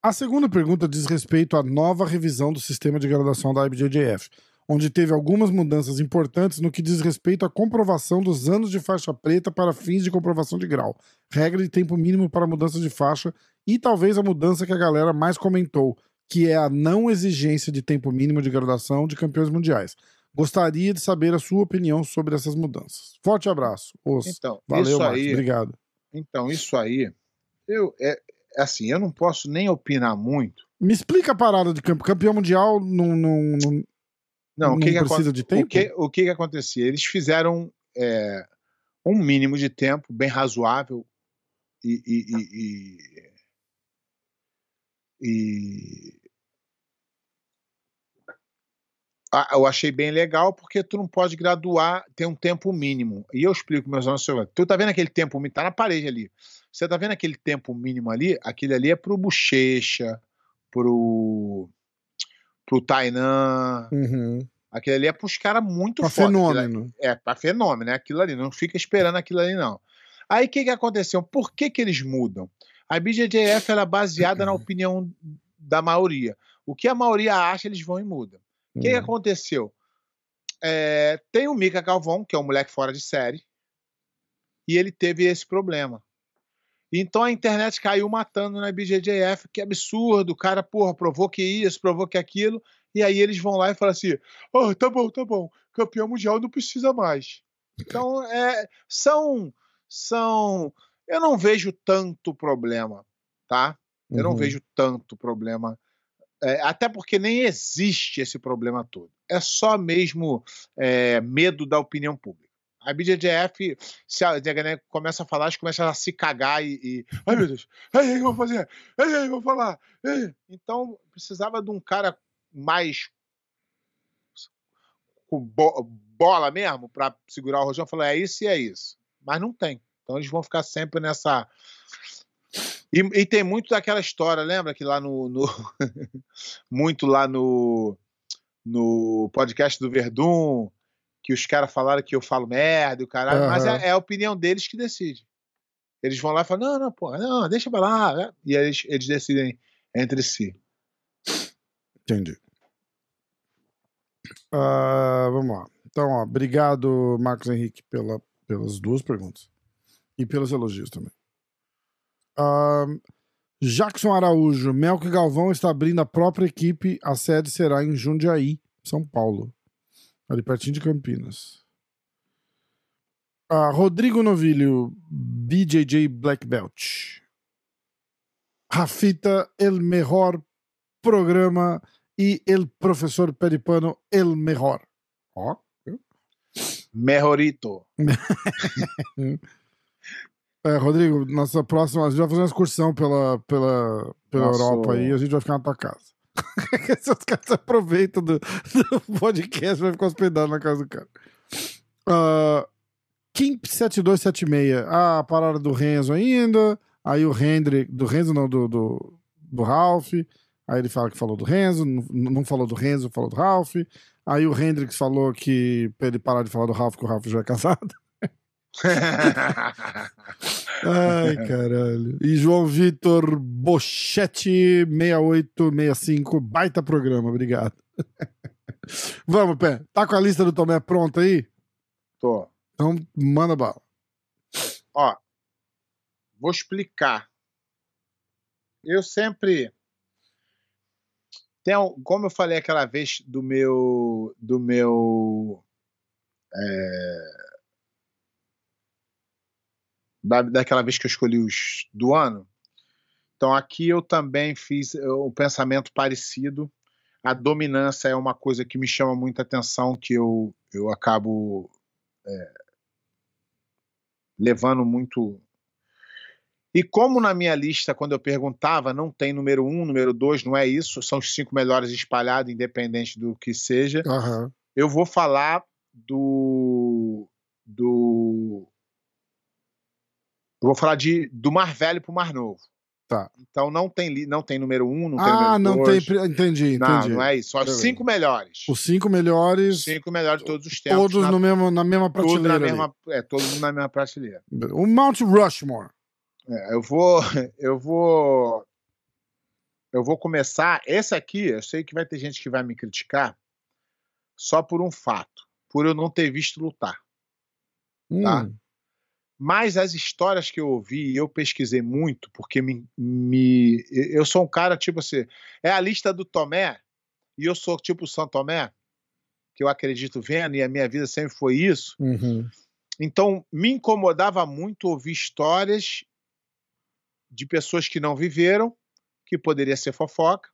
A segunda pergunta diz respeito à nova revisão do sistema de graduação da IBJJF, onde teve algumas mudanças importantes no que diz respeito à comprovação dos anos de faixa preta para fins de comprovação de grau, regra de tempo mínimo para mudança de faixa e talvez a mudança que a galera mais comentou, que é a não exigência de tempo mínimo de graduação de campeões mundiais. Gostaria de saber a sua opinião sobre essas mudanças. Forte abraço. Os. Então, Valeu, isso Marcos. aí. Obrigado. Então, isso aí. Eu, é assim, eu não posso nem opinar muito. Me explica a parada de campo. Campeão mundial não, não, não, Não, Não o que, que precisa de tempo? O que, o que, que acontecia? Eles fizeram é, um mínimo de tempo bem razoável e, e, e, e- Ah, eu achei bem legal porque tu não pode graduar, tem um tempo mínimo. E eu explico meus alunos, senhor, tu tá vendo aquele tempo mínimo, tá na parede ali. Você tá vendo aquele tempo mínimo ali? Aquele ali é pro Bochecha, pro, pro Tainan, Uhum. Aquele ali é pros caras muito Pra foda. Fenômeno. É, pra fenômeno, é aquilo ali. Não fica esperando aquilo ali, não. Aí o que, que aconteceu? Por que, que eles mudam? A BJJF ela é baseada na opinião da maioria. O que a maioria acha, eles vão e mudam. O que, que Uhum. aconteceu? É, tem o Mika Galvão, que é um moleque fora de série, e ele teve esse problema. Então a internet caiu matando na BJJF, que absurdo, o cara, porra, provou que isso, provou que aquilo, e aí eles vão lá e falam assim: oh, tá bom, tá bom, campeão mundial não precisa mais. Então, é, são, são. Eu não vejo tanto problema, tá? Eu não Uhum. vejo tanto problema. é, até porque nem existe esse problema todo. É só mesmo é, medo da opinião pública. A BJJF, se a galera começa a falar, eles começam a se cagar e. e Ai meu Deus, ai, ai, eu vou fazer, ai, ai, vou falar. ai." Então, precisava de um cara mais com bo- bola mesmo para segurar o rojão falar: é isso e é isso. Mas não tem. Então eles vão ficar sempre nessa. E, e tem muito daquela história, lembra que lá no. no- muito lá no. No podcast do Verdun, que os caras falaram que eu falo merda, o caralho, mas Aham. é, é a opinião deles que decide. Eles vão lá e falam: não, não, pô, não, deixa pra lá. né? E aí eles, eles decidem entre si. Entendi. Ah, vamos lá. Então, ó, obrigado, Marcos Henrique, pela, pelas duas perguntas. E pelos elogios também. Ah, Jackson Araújo, Melco Galvão está abrindo a própria equipe. A sede será em Jundiaí, São Paulo. Ali pertinho de Campinas. Ah, Rodrigo Novilho, BJJ Black Belt. Rafita, el mejor programa e el professor Peripano, el mejor. Ó. Merorito. É, Rodrigo, nossa próxima. A gente vai fazer uma excursão pela, pela, pela Europa aí a gente vai ficar na tua casa. Esses caras aproveitam do, do podcast vai ficar hospedado na casa do cara. Uh, Kimp 7276. Ah, a parada do Renzo ainda. Aí o Hendrick. Do Renzo, não, do, do, do Ralph. Aí ele fala que falou do Renzo. Não falou do Renzo, falou do Ralph. Aí o Hendrix falou que pra ele parar de falar do Ralph, que o Ralph já é casado. Ai, caralho. E João Vitor Bochetti 6865, baita programa, obrigado. Vamos, Pé. Tá com a lista do Tomé pronta aí? Tô. Então manda bala. Ó, vou explicar. Eu sempre tem, como eu falei aquela vez do meu do meu é, da, daquela vez que eu escolhi os do ano. Então aqui eu também fiz eh, um pensamento parecido. A dominância é uma coisa que me chama muita atenção, que eu, eu acabo é, levando muito. E como na minha lista, quando eu perguntava, não tem número um, número dois, não é isso, são os cinco melhores espalhados, independente do que seja. Aham. Eu vou falar do. do. Eu vou falar de, do Mar Velho pro Mar Novo. Tá. Então não tem, não tem número um, não tem Ah, número não tem. dois. pre- Entendi, Não, entendi. não é isso. Só os cinco melhores. Os cinco melhores, Os cinco melhores de todos os tempos. todos na, no mesmo, na mesma prateleira. na mesma, é, todos na mesma prateleira. O Mount Rushmore. É, eu vou, eu vou, eu vou começar. Esse aqui, eu sei que vai ter gente que vai me criticar só por um fato, por eu não ter visto lutar. Tá. Mas as histórias que eu ouvi, eu pesquisei muito, porque me, me- eu sou um cara tipo assim, é a lista do Tomé, e eu sou tipo São Tomé, que eu acredito vendo, e a minha vida sempre foi isso. uhum. Então, me incomodava muito ouvir histórias de pessoas que não viveram, que poderia ser fofoca,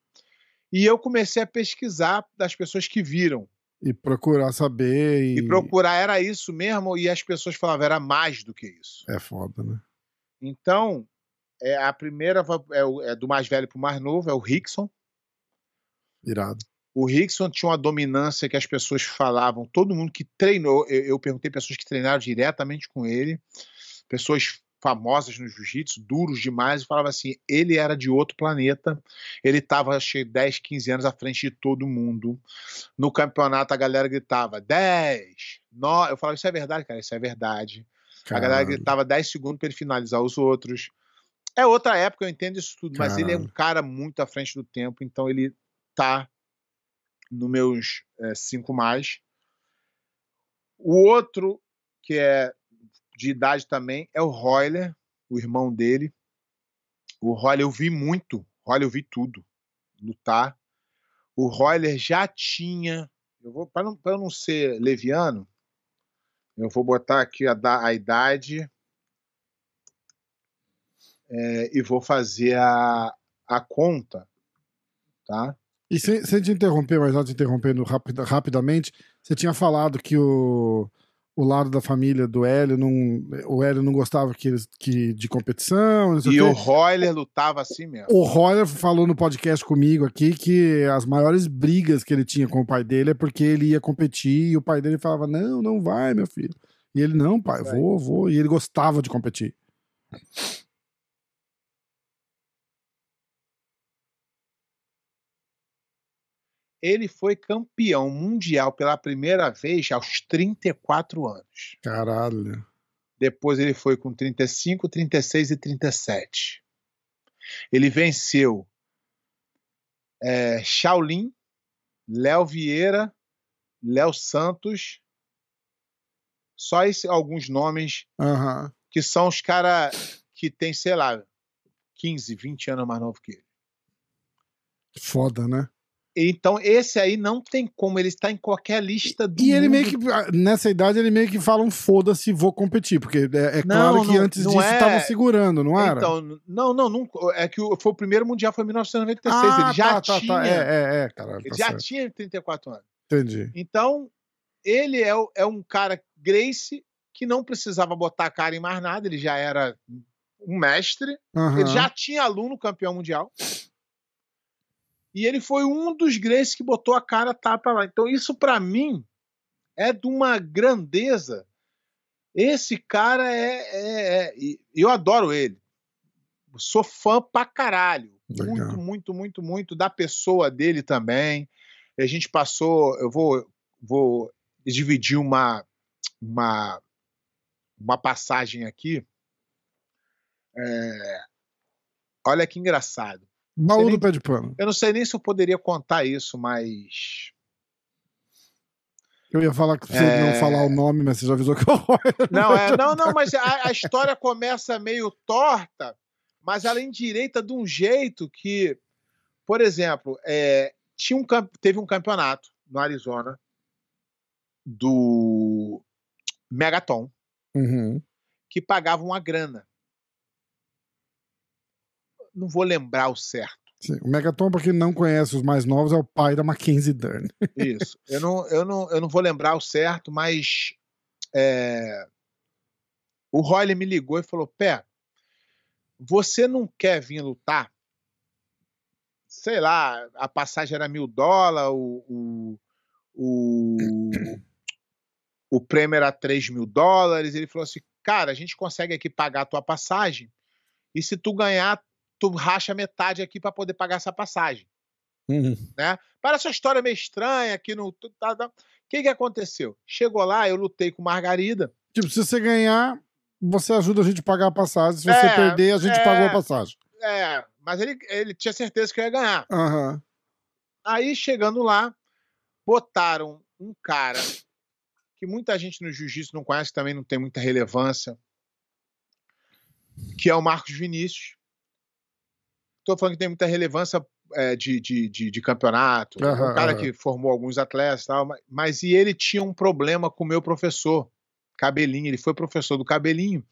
e eu comecei a pesquisar das pessoas que viram. E procurar saber. E, E procurar era isso mesmo, e as pessoas falavam, era mais do que isso. É foda, né? Então, é, a primeira é, o- é do mais velho para o mais novo, é o Rickson. Irado. O Rickson tinha uma dominância que as pessoas falavam, todo mundo que treinou, eu, eu perguntei pessoas que treinaram diretamente com ele, pessoas famosas no jiu-jitsu, duros demais, e falava assim, ele era de outro planeta, ele estava, acho que 10, 15 anos à frente de todo mundo. No campeonato a galera gritava 10, 9, eu falava, isso é verdade, cara, isso é verdade. A galera gritava 10 segundos para ele finalizar os outros. É outra época, eu entendo isso tudo, mas ele é um cara muito à frente do tempo, então ele tá nos meus é, cinco mais. O outro, que é de idade também, é o Royler, o irmão dele. O Roller eu vi muito. Roller eu vi tudo. Lutar. O Roller já tinha. Eu vou para não, não ser leviano, eu vou botar aqui a, a idade é, e vou fazer a, a conta, tá? E sem, sem te interromper, mas já te interrompendo rapida- rapidamente, você tinha falado que o, o lado da família do Hélio não. O Hélio não gostava que, que, de competição. Não sei E o o quê. Roller lutava assim mesmo. O Roller falou no podcast comigo aqui que as maiores brigas que ele tinha com o pai dele é porque ele ia competir e o pai dele falava: Não, não vai, meu filho. E ele, não, pai, Vai. vou, vou. E ele gostava de competir. Ele foi campeão mundial pela primeira vez aos 34 anos. Caralho. Depois ele foi com 35, 36 e 37. Ele venceu é, Shaolin, Léo Vieira, Léo Santos. Só esse, alguns nomes Aham. que são os caras que tem, sei lá, 15, 20 anos mais novo que ele. Foda, né? Então, esse aí não tem como, ele está em qualquer lista do E ele mundo. meio que, ah, nessa idade, ele meio que fala um foda-se, vou competir. Porque é, é claro Não, que não- antes não disso é- tava segurando, não era? Então, não, não, não, é que foi o primeiro mundial foi em 1996, ah, ele já tá, tá, tinha, tá. É, é, é, caralho. ele tá já certo. tinha 34 anos. Entendi. Então, ele é, é um cara Grace que não precisava botar a cara em mais nada, ele já era um mestre, Aham. ele já tinha aluno campeão mundial. E ele foi um dos Grace que botou a cara tapa lá. Então, isso pra mim é de uma grandeza. Esse cara é. é- é- e eu adoro ele. Sou fã pra caralho. Legal. Muito, muito, muito, muito da pessoa dele também. A gente passou. Eu vou, vou dividir uma, uma, uma passagem aqui. É, olha que engraçado. Baú nem- do pé de pano. Eu não sei nem se eu poderia contar isso, mas. Eu ia falar que você É. não falar o nome, mas você já avisou que eu Não, é, não, não, mas a, a história começa meio torta, mas ela endireita de um jeito que, por exemplo, é, tinha um, teve um campeonato no Arizona do Megaton Uhum. que pagava uma grana. Não vou lembrar o certo. Sim. O Megaton, pra quem não conhece os mais novos, é o pai da Mackenzie Dern. Isso. Eu não, eu não, eu não vou lembrar o certo, mas é, o Roy me ligou e falou: Pé, você não quer vir lutar? Sei lá, a passagem era mil dólares, o, o, o, o prêmio era 3 mil dólares. Ele falou assim: Cara, a gente consegue aqui pagar a tua passagem, e se tu ganhar, tu racha metade aqui para poder pagar essa passagem Uhum. né? Parece uma história meio estranha aqui no. tá, tá. O que, que aconteceu? Chegou lá, eu lutei com Margarida. Tipo, se você ganhar, você ajuda a gente a pagar a passagem. Se você É, perder, a gente é. pagou a passagem. É, mas ele, ele tinha certeza que eu ia ganhar. Aham. Aí, chegando lá, botaram um cara que muita gente no jiu-jitsu não conhece, também não tem muita relevância, que é o Marcos Vinícius. Estou falando que tem muita relevância é, de, de, de, de campeonato. É Aham, um cara que formou alguns atletas e tal, mas, mas e ele tinha um problema com o meu professor, Cabelinho. Ele foi professor do Cabelinho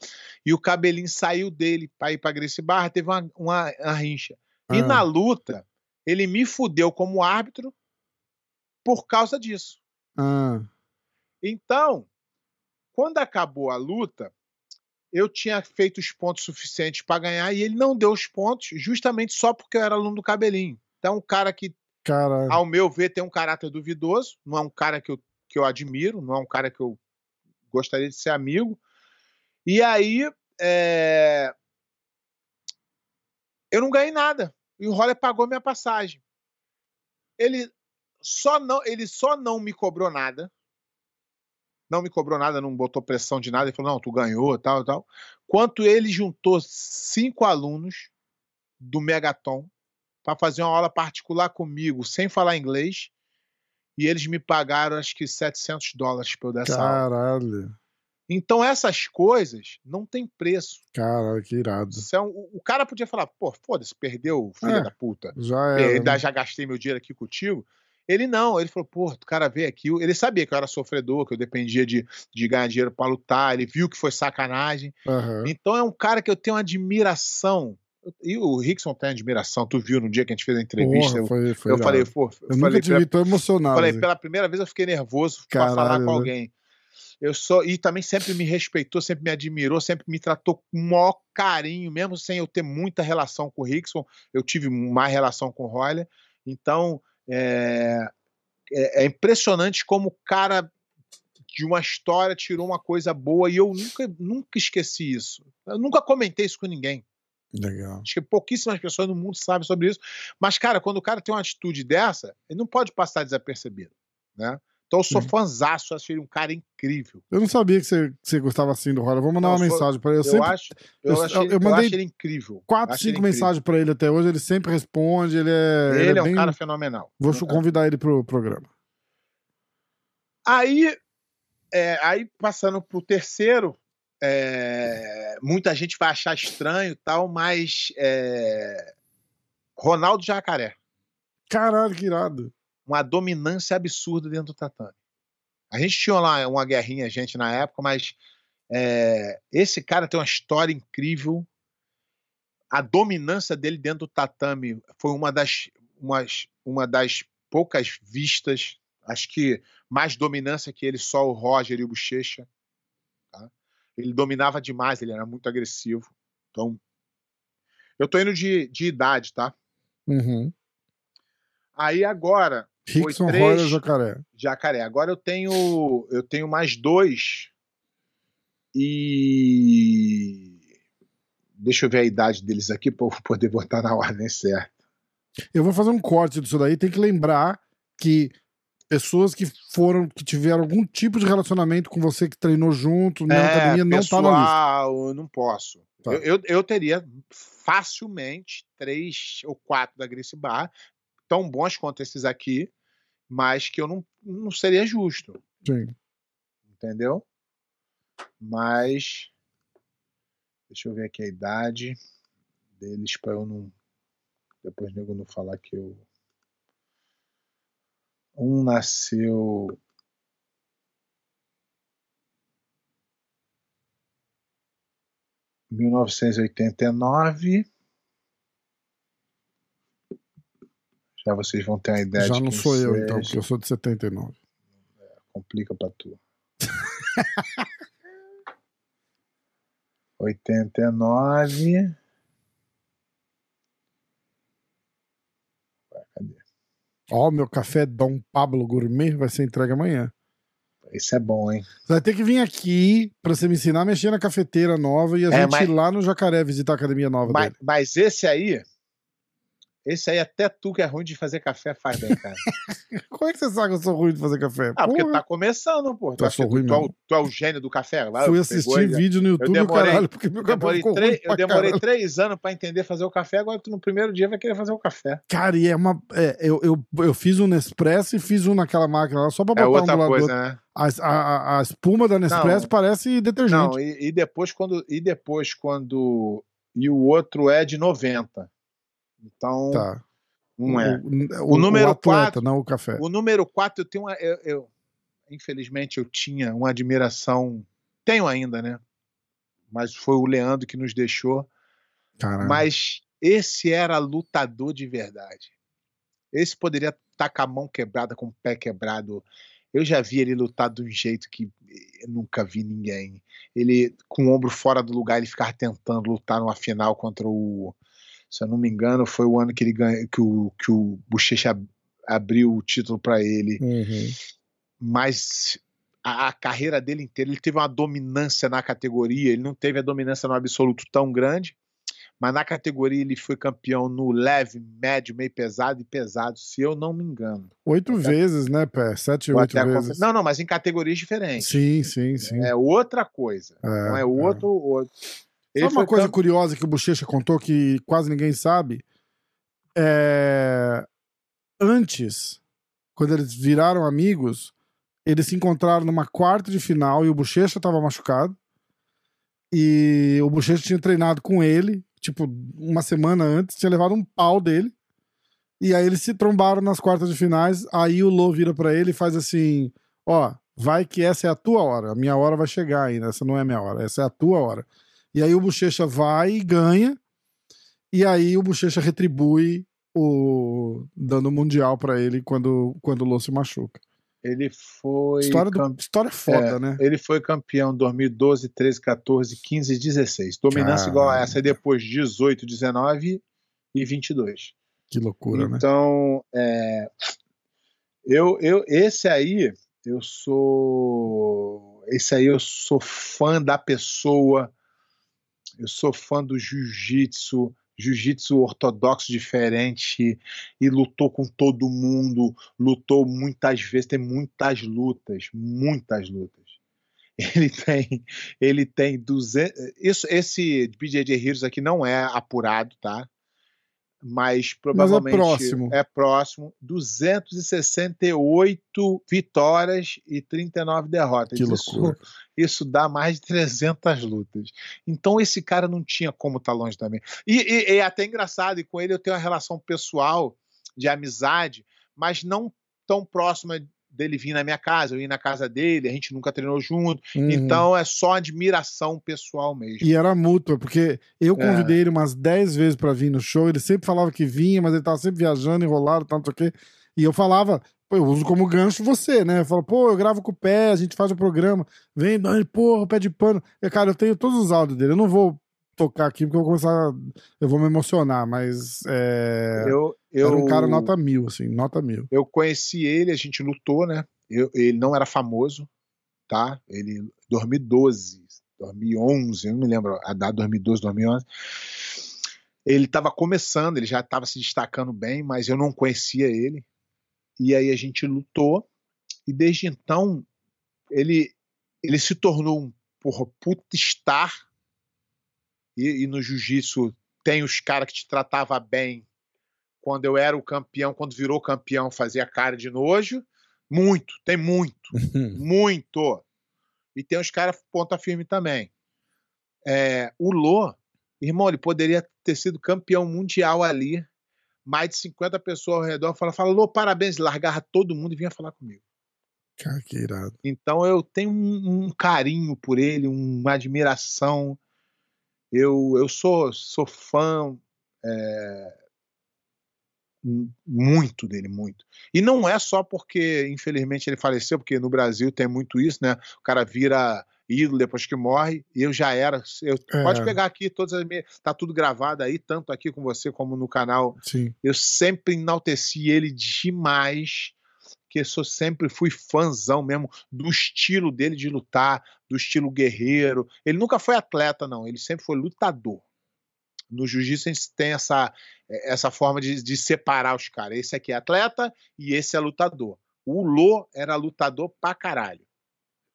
e o Cabelinho saiu dele para ir para Gracie Barra, teve uma, uma, uma rincha. E Ah. na luta, ele me fudeu como árbitro por causa disso. Ah, Então, quando acabou a luta, eu tinha feito os pontos suficientes para ganhar e ele não deu os pontos justamente só porque eu era aluno do Cabelinho. Então, um cara que, cara. ao meu ver, tem um caráter duvidoso, não é um cara que eu, que eu admiro, não é um cara que eu gostaria de ser amigo. E aí, é, eu não ganhei nada. E o Roller pagou minha passagem. Ele só não, ele só não me cobrou nada. Não me cobrou nada, não botou pressão de nada. Ele falou: não, tu ganhou, tal, tal. Quanto ele juntou cinco alunos do Megaton para fazer uma aula particular comigo, sem falar inglês. E eles me pagaram, acho que 700 dólares pra eu dar essa aula. Caralho. Então essas coisas não tem preço. Cara, que irado. É um- o o cara podia falar, pô, foda-se, perdeu, filho É. da puta. Já É, era. já, né? já gastei meu dinheiro aqui contigo. Ele não, ele falou, pô, o cara veio aqui. Ele sabia que eu era sofredor, que eu dependia de, de ganhar dinheiro pra lutar. Ele viu que foi sacanagem. Aham. Então é um cara que eu tenho admiração. E o Rickson tem admiração. Tu viu no dia que a gente fez a entrevista? Porra, eu foi, foi eu falei, pô, Eu eu nunca falei, vi tão emocionado. falei, assim. pela primeira vez eu fiquei nervoso pra falar com né? alguém. Eu sou e também sempre me respeitou, sempre me admirou, sempre me tratou com o maior carinho, mesmo sem eu ter muita relação com o Rickson, eu tive mais relação com o Roller. Então é, é- é impressionante como o cara de uma história tirou uma coisa boa e eu nunca, nunca esqueci isso. Eu nunca comentei isso com ninguém. Legal. Acho que pouquíssimas pessoas no mundo sabem sobre isso. Mas, cara, quando o cara tem uma atitude dessa, ele não pode passar desapercebido, né? Então eu sou Sim. fãzaço, acho ele um cara incrível. Eu não sabia que você, que você gostava assim do Roller. Vou mandar Não, uma sou- mensagem pra ele. Eu, Eu, sempre, acho, eu, eu- acho eu ele, eu mandei ele incrível. quatro, ele cinco mensagens pra ele até hoje. Ele sempre responde. Ele é, Ele, é um bem... cara fenomenal. Vou cara- convidar ele pro programa. Aí, é, aí passando pro terceiro, é, muita gente vai achar estranho e tal, mas é, Ronaldo Jacaré. Caralho, que irado. Uma dominância absurda dentro do tatame. A gente tinha lá uma guerrinha, gente, na época, mas é, esse cara tem uma história incrível. A dominância dele dentro do tatame foi uma das, umas, uma das poucas vistas. Acho que mais dominância que ele, só o Roger e o Bochecha. tá? Ele dominava demais, ele era muito agressivo. Então, eu tô indo de, de idade, tá? Uhum. Aí agora, Rickson, três- Roller, Jacaré. Jacaré. Agora eu tenho eu tenho mais dois e deixa eu ver a idade deles aqui para eu poder botar na ordem certa. Eu vou fazer um corte disso daí. Tem que lembrar que pessoas que foram, que tiveram algum tipo de relacionamento com você, que treinou junto na academia, não tá na lista. É, pessoal, eu não posso. Tá. Eu, eu, eu teria facilmente três ou quatro da Gracie Bar, tão bons quanto esses aqui, mas que eu não, não seria justo. Sim. entendeu? Mas deixa eu ver aqui a idade deles para eu não depois nego não falar que eu um nasceu mil novecentos e oitenta e nove já vocês vão ter uma ideia Já de não sou eu, seja. então, porque eu sou de 79. complica pra tu. 89. Ué, Cadê? Ó, meu café Dom Pablo Gourmet vai ser entregue amanhã. Esse é bom, hein? Você vai ter que vir aqui pra você me ensinar a mexer na cafeteira nova e a É, gente mas- ir lá no Jacaré visitar a academia nova Mas, mas esse aí, esse aí até tu que é ruim de fazer café faz bem, cara. Como é que você sabe que eu sou ruim de fazer café? Ah, porque Porra, tá começando, pô. Tu, Eu que ruim tu, é tu é o gênio do café? Vai, Fui pegou assistir e- vídeo no YouTube, demorei- caralho, porque meu café ficou três- ruim eu demorei caralho. três anos pra entender fazer o café, agora tu no primeiro dia vai querer fazer o café. Cara, e é uma. é, eu, eu, eu fiz um Nespresso e fiz um naquela máquina lá só pra É botar um outra do lado do coisa, né? A, a, a- a espuma da Nespresso Não. parece detergente. Não, e, e depois quando e depois quando e o outro é de 90. Então, Tá. não é. O, O número atleta, quatro- não o café. O número 4 eu tenho uma, eu, eu- infelizmente eu tinha uma admiração, tenho ainda, né? Mas foi o Leandro que nos deixou, Caralho. mas esse era lutador de verdade. Esse poderia estar com a mão quebrada, com o pé quebrado. Eu já vi ele lutar de um jeito que eu nunca vi ninguém. Ele, com o ombro fora do lugar, ele ficava tentando lutar numa final contra o. Se eu não me engano, foi o ano que ele ganha, que o, que o Bochecha ab- abriu o título para ele. Uhum. Mas a, a carreira dele inteira, ele teve uma dominância na categoria. Ele não teve a dominância no absoluto tão grande, mas na categoria ele foi campeão no leve, médio, meio pesado e pesado, se eu não me engano. Oito vezes, né, Pé? Sete, oito até vezes. Não, não, mas em categorias diferentes. Sim, sim, sim. É outra coisa. É, não é é. outro. Ele Sabe uma coisa curiosa que o Bochecha contou que quase ninguém sabe? É... Antes, quando eles viraram amigos, eles se encontraram numa quarta de final e o Bochecha tava machucado. E o Bochecha tinha treinado com ele, tipo, uma semana antes, tinha levado um pau dele. E aí eles se trombaram nas quartas de finais. Aí o Lô vira pra ele e faz assim: Ó, vai que essa é a tua hora. A minha hora vai chegar ainda. Essa não é a minha hora, essa é a tua hora. E aí o Bochecha vai e ganha. E aí o Bochecha retribui o dando o mundial pra ele quando, quando o Lô se machuca. Ele foi. História, do, cam- história foda, é, né? Ele foi campeão 2012, 13, 14, 15 e 16. Dominância igual a essa, e depois 18, 19 e 22. Que loucura, né? Então, é, eu, eu, esse aí, eu sou. Esse aí eu sou fã da pessoa, eu sou fã do jiu-jitsu, jiu-jitsu ortodoxo diferente, e lutou com todo mundo, lutou muitas vezes, tem muitas lutas, muitas lutas. Ele tem, ele tem 200. Isso, esse BJJ Heroes aqui não é apurado, tá? Mas provavelmente próximo. é próximo. 268 vitórias e 39 derrotas. Que Isso- loucura. isso dá mais de 300 lutas. Então esse cara não tinha como estar longe também. E, e- e é até engraçado, e com ele eu tenho uma relação pessoal, de amizade, mas não tão próxima dele vir na minha casa, eu ir na casa dele, a gente nunca treinou junto. Uhum. Então é só admiração pessoal mesmo. E era mútua, porque eu É. convidei ele umas 10 vezes pra vir no show, ele sempre falava que vinha, mas ele tava sempre viajando, enrolado, tanto o quê. E eu falava, pô, eu uso como gancho você, né? Eu falo, pô, eu gravo com o pé, a gente faz o programa, vem, não, ele, porra, o pé de pano. E, cara, eu tenho todos os áudios dele, eu não vou tocar aqui porque eu vou começar, eu vou me emocionar, mas é, Eu, eu, era um cara nota mil, assim, nota mil. eu conheci ele, a gente lutou, né? Eu- ele não era famoso, tá? Ele 2012, 2011, eu não me lembro a data 2012, 2011. Ele estava começando, ele já estava se destacando bem, mas eu não conhecia ele. E aí a gente lutou e desde então ele ele se tornou um porra, puta star. E, e no jiu-jitsu tem os caras que te tratava bem quando eu era o campeão, quando virou campeão, fazia cara de nojo. Muito, tem muito, muito. E tem os caras ponta firme também. É, o Lô, irmão, ele poderia ter sido campeão mundial ali. Mais de 50 pessoas ao redor falavam, fala, Lô, parabéns, largava todo mundo e vinha falar comigo. Cara, que irado. Então eu tenho um, um carinho por ele, uma admiração. Eu, eu sou, sou fã é, muito dele, muito. E não é só porque, infelizmente, ele faleceu, porque no Brasil tem muito isso, né? O cara vira ídolo depois que morre, e eu já era. Eu, É. Pode pegar aqui todas as minhas. Tá tudo gravado aí, tanto aqui com você como no canal Sim. eu sempre enalteci ele demais, que eu sou, sempre fui fãzão mesmo do estilo dele de lutar, do estilo guerreiro. Ele nunca foi atleta, não, ele sempre foi lutador. No jiu-jitsu a gente tem essa, essa forma de, de separar os caras. Esse aqui é atleta e esse é lutador. O Lô era lutador pra caralho.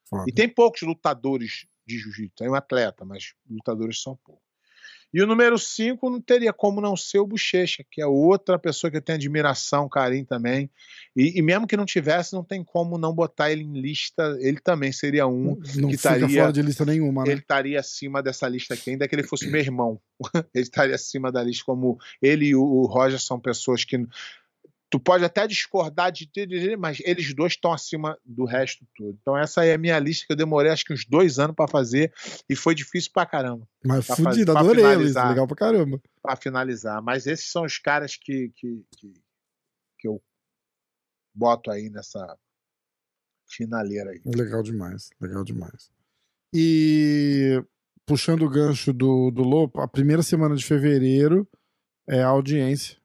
Foda. E tem poucos lutadores de jiu-jitsu. Tem um atleta, mas lutadores são poucos. E o número 5 não teria como não ser o Bochecha, que é outra pessoa que eu tenho admiração, carinho também. E, e mesmo que não tivesse, não tem como não botar ele em lista. Ele também seria um. Não que estaria- fora de lista nenhuma, né? Ele estaria acima dessa lista aqui, ainda que ele fosse meu irmão. ele estaria acima da lista, como ele e o, o Roger são pessoas que. Tu pode até discordar de mas eles dois estão acima do resto todo. Então, essa aí é a minha lista que eu demorei acho que uns dois anos pra fazer e foi difícil pra caramba. Mas pra fudido, fazer- adorei finalizar. legal pra caramba. Pra finalizar. Mas esses são os caras que, que, que, que eu boto aí nessa finaleira aí. Legal demais, legal demais. E puxando o gancho do, do Lopo, a primeira semana de fevereiro é a audiência.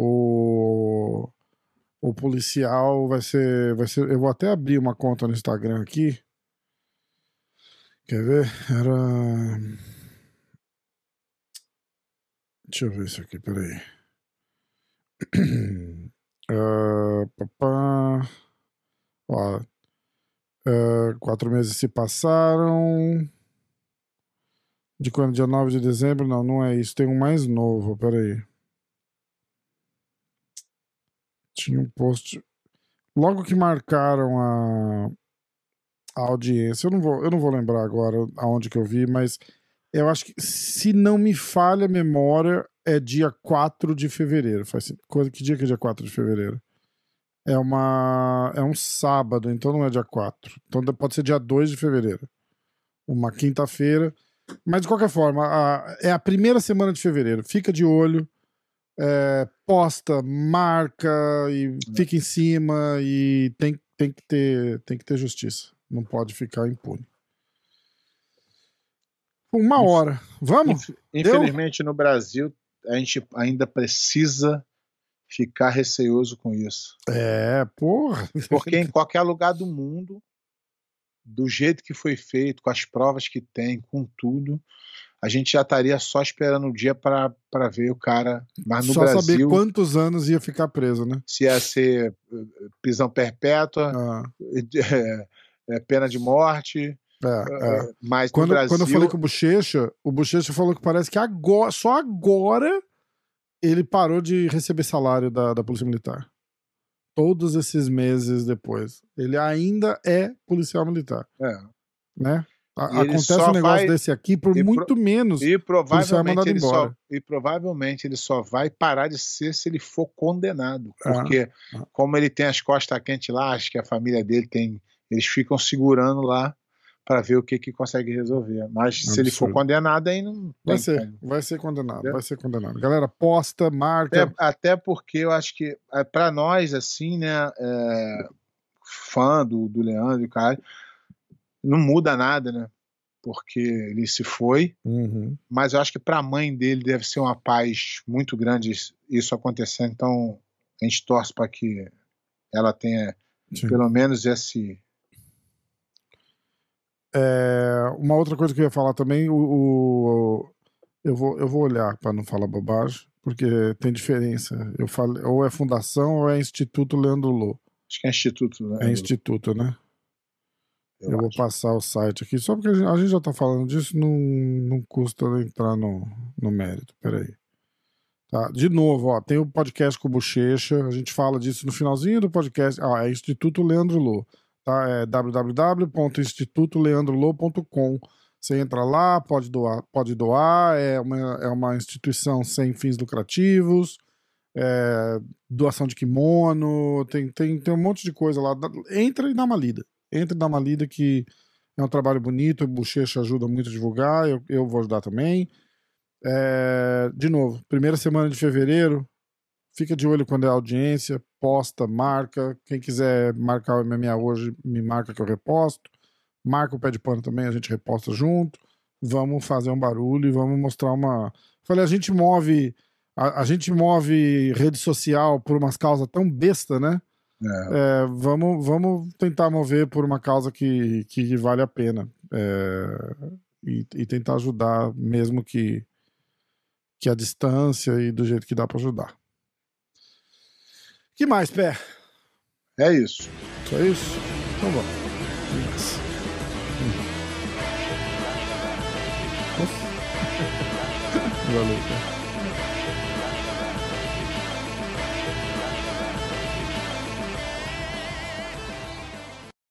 O, o policial vai ser, vai ser. Eu vou até abrir uma conta no Instagram aqui. Quer ver? Era. Deixa eu ver isso aqui, peraí. Ah, papá. Ó, ah, quatro meses se passaram. De quando? Dia 9 de dezembro? Não, não é isso. Tem um mais novo. Peraí. Tinha um post. Logo que marcaram a, a audiência. Eu não vou, eu não vou lembrar agora aonde que eu vi, mas eu acho que, se não me falha a memória, é dia 4 de fevereiro. Faz coisa que dia que é dia 4 de fevereiro? É uma é um sábado, então não é dia 4. Então pode ser dia 2 de fevereiro. Uma quinta-feira. Mas de qualquer forma, a, é a primeira semana de fevereiro. Fica de olho. É, posta, marca e fica em cima e tem, tem, que ter, tem que ter justiça. Não pode ficar impune. Uma hora. Vamos? Infelizmente, Deu? no Brasil, a gente ainda precisa ficar receoso com isso. É, porra. Porque em qualquer lugar do mundo, do jeito que foi feito, com as provas que tem, com tudo, a gente já estaria só esperando o dia para ver o cara. Mas no só Brasil, saber quantos anos ia ficar preso, né? Se ia ser eh, prisão perpétua, ah. é, é, pena de morte. É, é. é. Mas quando, Brasil... quando eu falei com o Bochecha, o Bochecha falou que parece que agora, só agora ele parou de receber salário da, da Polícia Militar. Todos esses meses depois. Ele ainda é policial militar. É. Né? Acontece um negócio vai... desse aqui por muito pro... menos. E provavelmente, ele só... e provavelmente ele só vai parar de ser se ele for condenado. Ah, porque, ah. como ele tem as costas quentes lá, acho que a família dele tem. Eles ficam segurando lá para ver o que, que consegue resolver. Mas Absurdo. se ele for condenado, aí não. Vai ser, como. vai ser condenado, é. vai ser condenado. Galera, posta, marca. Até, até porque eu acho que, é, para nós, assim, né, é, fã do, do Leandro e cara, não muda nada, né? Porque ele se foi. Uhum. Mas eu acho que para a mãe dele deve ser uma paz muito grande isso acontecendo. Então a gente torce para que ela tenha Sim. pelo menos esse é, uma outra coisa que eu ia falar também, o, o eu, vou, eu vou olhar para não falar bobagem, porque tem diferença. Eu falei, ou é fundação ou é Instituto Leandro Lô. Acho que é Instituto, né? É Instituto, né? Eu, eu vou passar o site aqui, só porque a gente, a gente já está falando disso, não, não custa entrar no, no mérito. Peraí. Tá? De novo, ó, tem o podcast com o Bochecha, a gente fala disso no finalzinho do podcast. Ah, é Instituto Leandro Lô tá? É www.institutoleandrolo.com. Você entra lá, pode doar, pode doar, é uma, é uma instituição sem fins lucrativos, é, doação de kimono, tem, tem, tem um monte de coisa lá. Entra e dá uma lida. Entra e dá uma lida que é um trabalho bonito, o Bochecha ajuda muito a divulgar, eu, eu vou ajudar também. É, de novo, primeira semana de fevereiro, Fica de olho quando é audiência, posta, marca. Quem quiser marcar o MMA hoje, me marca que eu reposto. Marca o pé de pano também, a gente reposta junto. Vamos fazer um barulho e vamos mostrar uma. Falei, a gente move. A, a gente move rede social por umas causas tão besta, né? É. É, vamos, vamos tentar mover por uma causa que, que vale a pena. É, e, e, tentar ajudar, mesmo que, que a distância e do jeito que dá para ajudar que mais, Pé? É isso. Só isso? Então vamos. Valeu, cara.